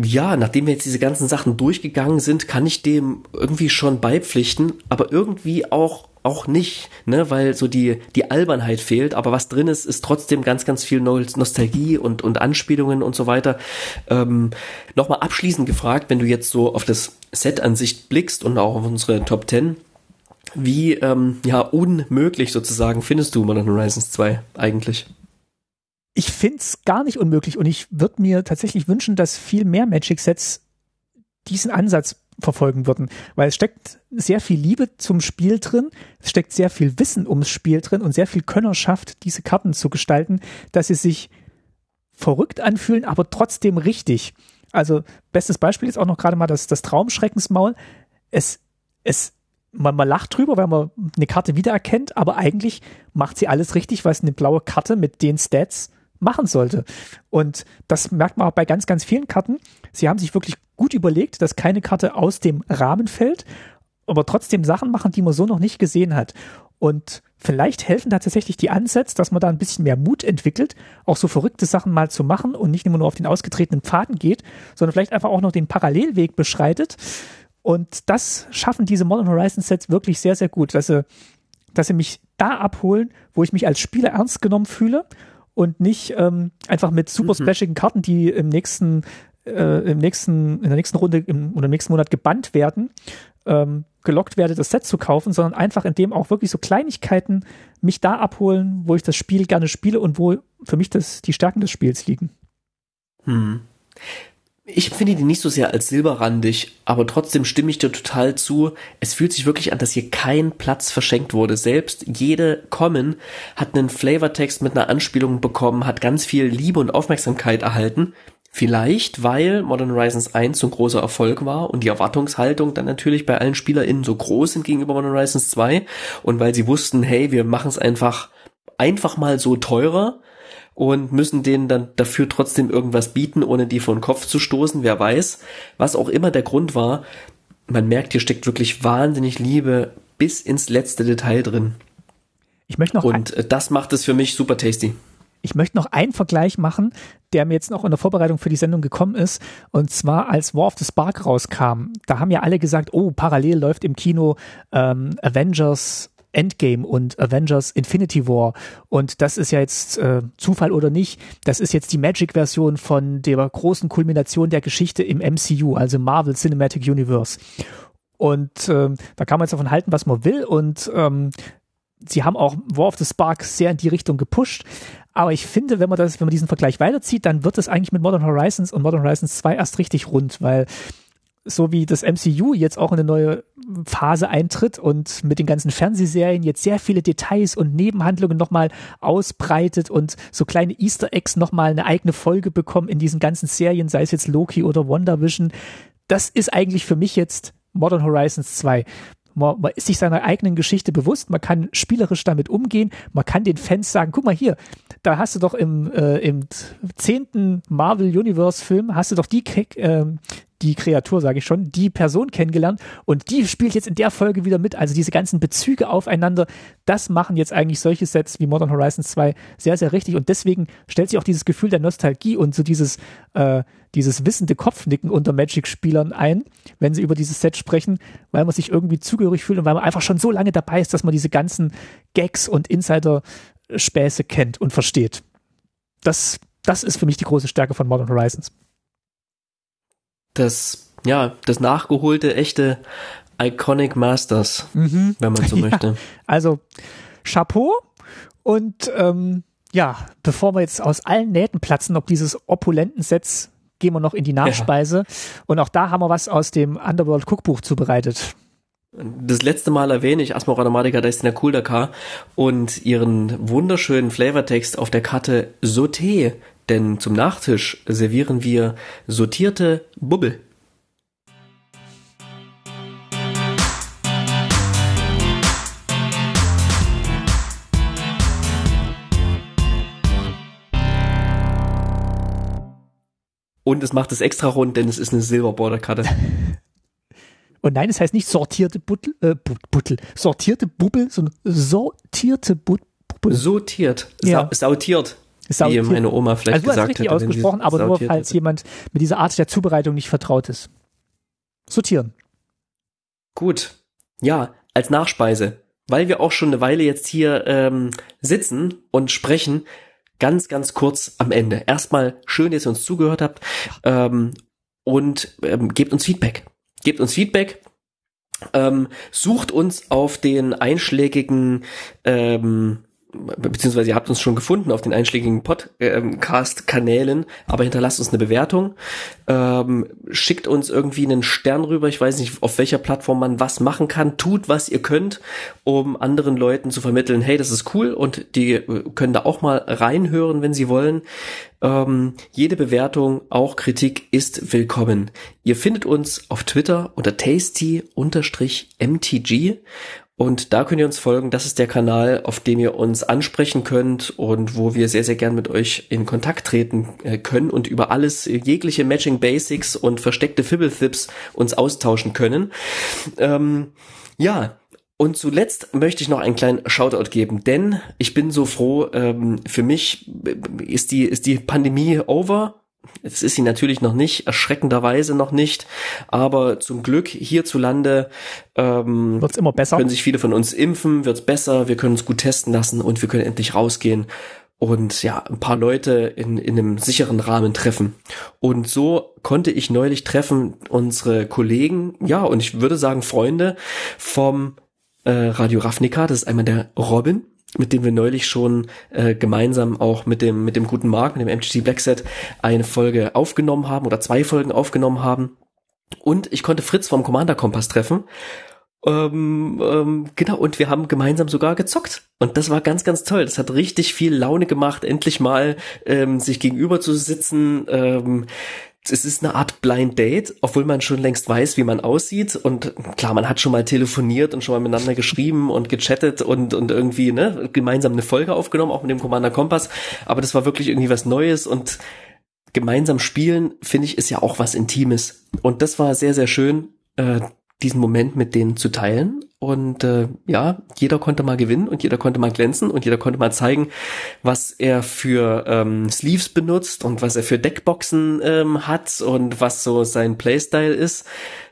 ja, nachdem wir jetzt diese ganzen Sachen durchgegangen sind, kann ich dem irgendwie schon beipflichten, aber irgendwie auch auch nicht, ne, weil so die die Albernheit fehlt, aber was drin ist, ist trotzdem ganz ganz viel Nostalgie und und Anspielungen und so weiter. Ähm, Nochmal abschließend gefragt, wenn du jetzt so auf das Set an sich blickst und auch auf unsere Top 10, wie ähm, ja unmöglich sozusagen findest du Modern Horizons 2 eigentlich? Ich find's gar nicht unmöglich und ich würde mir tatsächlich wünschen, dass viel mehr Magic-Sets diesen Ansatz verfolgen würden, weil es steckt sehr viel Liebe zum Spiel drin, es steckt sehr viel Wissen ums Spiel drin und sehr viel Könnerschaft, diese Karten zu gestalten, dass sie sich verrückt anfühlen, aber trotzdem richtig. Also bestes Beispiel ist auch noch gerade mal das, das Traumschreckensmaul. Es, es, man, man lacht drüber, weil man eine Karte wiedererkennt, aber eigentlich macht sie alles richtig, was eine blaue Karte mit den Stats machen sollte. Und das merkt man auch bei ganz, ganz vielen Karten. Sie haben sich wirklich gut überlegt, dass keine Karte aus dem Rahmen fällt, aber trotzdem Sachen machen, die man so noch nicht gesehen hat. Und vielleicht helfen da tatsächlich die Ansätze, dass man da ein bisschen mehr Mut entwickelt, auch so verrückte Sachen mal zu machen und nicht immer nur auf den ausgetretenen Pfaden geht, sondern vielleicht einfach auch noch den Parallelweg beschreitet. Und das schaffen diese Modern Horizon Sets wirklich sehr, sehr gut, dass sie, dass sie mich da abholen, wo ich mich als Spieler ernst genommen fühle und nicht ähm, einfach mit super splashigen Karten, die im nächsten, äh, im nächsten, in der nächsten Runde im, oder im nächsten Monat gebannt werden, ähm, gelockt werde, das Set zu kaufen, sondern einfach indem auch wirklich so Kleinigkeiten mich da abholen, wo ich das Spiel gerne spiele und wo für mich das, die Stärken des Spiels liegen. Hm. Ich finde die nicht so sehr als silberrandig, aber trotzdem stimme ich dir total zu. Es fühlt sich wirklich an, dass hier kein Platz verschenkt wurde. Selbst jede Common hat einen Flavortext mit einer Anspielung bekommen, hat ganz viel Liebe und Aufmerksamkeit erhalten. Vielleicht, weil Modern Horizons 1 so ein großer Erfolg war und die Erwartungshaltung dann natürlich bei allen SpielerInnen so groß sind gegenüber Modern Horizons 2 und weil sie wussten, hey, wir machen es einfach, einfach mal so teurer und müssen denen dann dafür trotzdem irgendwas bieten, ohne die vor den Kopf zu stoßen, wer weiß. Was auch immer der Grund war, man merkt, hier steckt wirklich wahnsinnig Liebe bis ins letzte Detail drin. Ich möchte noch und äh, das macht es für mich super tasty. Ich möchte noch einen Vergleich machen, der mir jetzt noch in der Vorbereitung für die Sendung gekommen ist. Und zwar, als War of the Spark rauskam, da haben ja alle gesagt, oh, parallel läuft im Kino ähm, Avengers Endgame und Avengers Infinity War. Und das ist ja jetzt äh, Zufall oder nicht, das ist jetzt die Magic-Version von der großen Kulmination der Geschichte im MCU, also Marvel Cinematic Universe. Und ähm, da kann man jetzt davon halten, was man will. Und ähm, sie haben auch War of the Spark sehr in die Richtung gepusht. Aber ich finde, wenn man das, wenn man diesen Vergleich weiterzieht, dann wird es eigentlich mit Modern Horizons und Modern Horizons 2 erst richtig rund, weil so wie das MCU jetzt auch in eine neue Phase eintritt und mit den ganzen Fernsehserien jetzt sehr viele Details und Nebenhandlungen nochmal ausbreitet und so kleine Easter Eggs nochmal eine eigene Folge bekommen in diesen ganzen Serien, sei es jetzt Loki oder WandaVision. Das ist eigentlich für mich jetzt Modern Horizons 2. Man, man ist sich seiner eigenen Geschichte bewusst, man kann spielerisch damit umgehen, man kann den Fans sagen, guck mal hier, da hast du doch im, äh, im zehnten Marvel Universe Film, hast du doch die, äh, die Kreatur, sage ich schon, die Person kennengelernt und die spielt jetzt in der Folge wieder mit. Also diese ganzen Bezüge aufeinander, das machen jetzt eigentlich solche Sets wie Modern Horizons 2 sehr, sehr richtig und deswegen stellt sich auch dieses Gefühl der Nostalgie und so dieses, äh, dieses wissende Kopfnicken unter Magic-Spielern ein, wenn sie über dieses Set sprechen, weil man sich irgendwie zugehörig fühlt und weil man einfach schon so lange dabei ist, dass man diese ganzen Gags und Insider-Späße kennt und versteht. Das, das ist für mich die große Stärke von Modern Horizons das, ja, das nachgeholte, echte Iconic Masters, mhm. wenn man so [laughs] ja, möchte. Also, Chapeau und ähm, ja, bevor wir jetzt aus allen Nähten platzen, ob dieses opulenten Sets, gehen wir noch in die Nachspeise. Ja. Und auch da haben wir was aus dem Underworld Cookbuch zubereitet. Das letzte Mal erwähne ich Asmor Automatica Destina Cool Dakar und ihren wunderschönen Flavortext auf der Karte Sauté denn zum Nachtisch servieren wir sortierte Bubbel. Und es macht es extra rund, denn es ist eine Silberborderkarte. [laughs] Und nein, es heißt nicht sortierte Buttel, äh, Buttel, sortierte Bubbel, sondern sortierte Bubbel. Sortiert, ja. sautiert. Wie meine Oma vielleicht also gesagt richtig hätte. ausgesprochen, aber nur falls jemand mit dieser Art der Zubereitung nicht vertraut ist. Sortieren. Gut. Ja, als Nachspeise. Weil wir auch schon eine Weile jetzt hier ähm, sitzen und sprechen, ganz, ganz kurz am Ende. Erstmal schön, dass ihr uns zugehört habt ähm, und ähm, gebt uns Feedback. Gebt uns Feedback. Ähm, sucht uns auf den einschlägigen ähm, beziehungsweise ihr habt uns schon gefunden auf den einschlägigen Podcast-Kanälen, aber hinterlasst uns eine Bewertung, ähm, schickt uns irgendwie einen Stern rüber, ich weiß nicht, auf welcher Plattform man was machen kann, tut, was ihr könnt, um anderen Leuten zu vermitteln, hey, das ist cool. Und die äh, können da auch mal reinhören, wenn sie wollen. Ähm, jede Bewertung, auch Kritik ist willkommen. Ihr findet uns auf Twitter unter tasty-mtg und da könnt ihr uns folgen. Das ist der Kanal, auf dem ihr uns ansprechen könnt und wo wir sehr, sehr gern mit euch in Kontakt treten äh, können und über alles, jegliche Matching Basics und versteckte Fibble-Thips uns austauschen können. Ähm, ja, und zuletzt möchte ich noch einen kleinen Shoutout geben, denn ich bin so froh, ähm, für mich ist die, ist die Pandemie over es ist sie natürlich noch nicht, erschreckenderweise noch nicht, aber zum Glück hierzulande ähm, wird's immer besser. Können sich viele von uns impfen, wird's besser, wir können uns gut testen lassen und wir können endlich rausgehen und ja, ein paar Leute in, in einem sicheren Rahmen treffen. Und so konnte ich neulich treffen unsere Kollegen, ja, und ich würde sagen Freunde vom äh, Radio Ravnica, das ist einmal der Robin mit dem wir neulich schon äh, gemeinsam auch mit dem mit dem guten Mark, mit dem MTG Blackset eine Folge aufgenommen haben oder zwei Folgen aufgenommen haben. Und ich konnte Fritz vom Commander Kompass treffen. Ähm, ähm, genau, und wir haben gemeinsam sogar gezockt. Und das war ganz, ganz toll. Das hat richtig viel Laune gemacht, endlich mal ähm, sich gegenüber zu sitzen. Ähm, es ist eine Art Blind Date, obwohl man schon längst weiß, wie man aussieht. Und klar, man hat schon mal telefoniert und schon mal miteinander geschrieben und gechattet und, und irgendwie ne, gemeinsam eine Folge aufgenommen, auch mit dem Commander Kompass. Aber das war wirklich irgendwie was Neues und gemeinsam spielen, finde ich, ist ja auch was Intimes. Und das war sehr, sehr schön, äh, diesen Moment mit denen zu teilen. Und äh, ja, jeder konnte mal gewinnen und jeder konnte mal glänzen und jeder konnte mal zeigen, was er für ähm, Sleeves benutzt und was er für Deckboxen ähm, hat und was so sein Playstyle ist.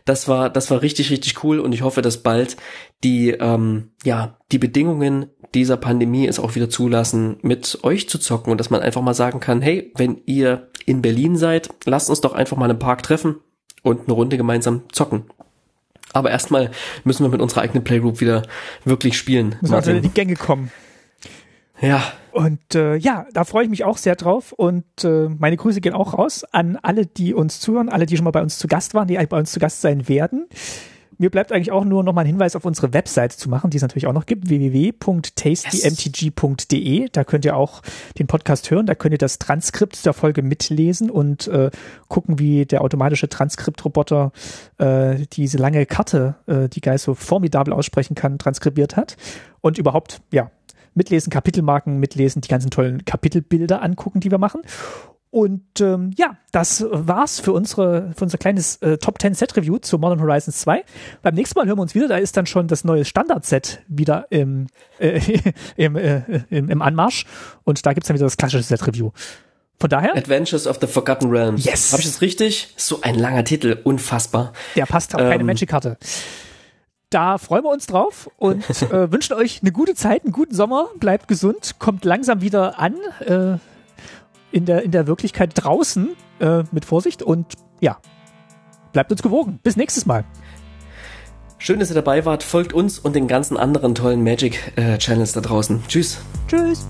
Das war, das war richtig, richtig cool und ich hoffe, dass bald die, ähm, ja, die Bedingungen dieser Pandemie es auch wieder zulassen, mit euch zu zocken und dass man einfach mal sagen kann, hey, wenn ihr in Berlin seid, lasst uns doch einfach mal im Park treffen und eine Runde gemeinsam zocken. Aber erstmal müssen wir mit unserer eigenen Playgroup wieder wirklich spielen. Müssen also in die Gänge kommen. Ja. Und äh, ja, da freue ich mich auch sehr drauf. Und äh, meine Grüße gehen auch raus an alle, die uns zuhören, alle, die schon mal bei uns zu Gast waren, die bei uns zu Gast sein werden. Mir bleibt eigentlich auch nur noch mal ein Hinweis auf unsere Website zu machen, die es natürlich auch noch gibt, www.tastymtg.de. Da könnt ihr auch den Podcast hören, da könnt ihr das Transkript der Folge mitlesen und äh, gucken, wie der automatische Transkriptroboter äh, diese lange Karte, äh, die Geist so formidabel aussprechen kann, transkribiert hat. Und überhaupt, ja, mitlesen, Kapitelmarken mitlesen, die ganzen tollen Kapitelbilder angucken, die wir machen. Und ähm, ja, das war's für unsere für unser kleines äh, Top 10 Set Review zu Modern Horizons 2. Beim nächsten Mal hören wir uns wieder, da ist dann schon das neue Standard Set wieder im, äh, [laughs] im, äh, im, im Anmarsch und da gibt's dann wieder das klassische Set Review. Von daher. Adventures of the Forgotten Realms. Yes. Habe ich das richtig? So ein langer Titel, unfassbar. Der passt auf ähm, keine Magic-Karte. Da freuen wir uns drauf und [laughs] äh, wünschen euch eine gute Zeit, einen guten Sommer, bleibt gesund, kommt langsam wieder an. Äh, in der, in der Wirklichkeit draußen äh, mit Vorsicht und ja, bleibt uns gewogen. Bis nächstes Mal. Schön, dass ihr dabei wart. Folgt uns und den ganzen anderen tollen Magic äh, Channels da draußen. Tschüss. Tschüss.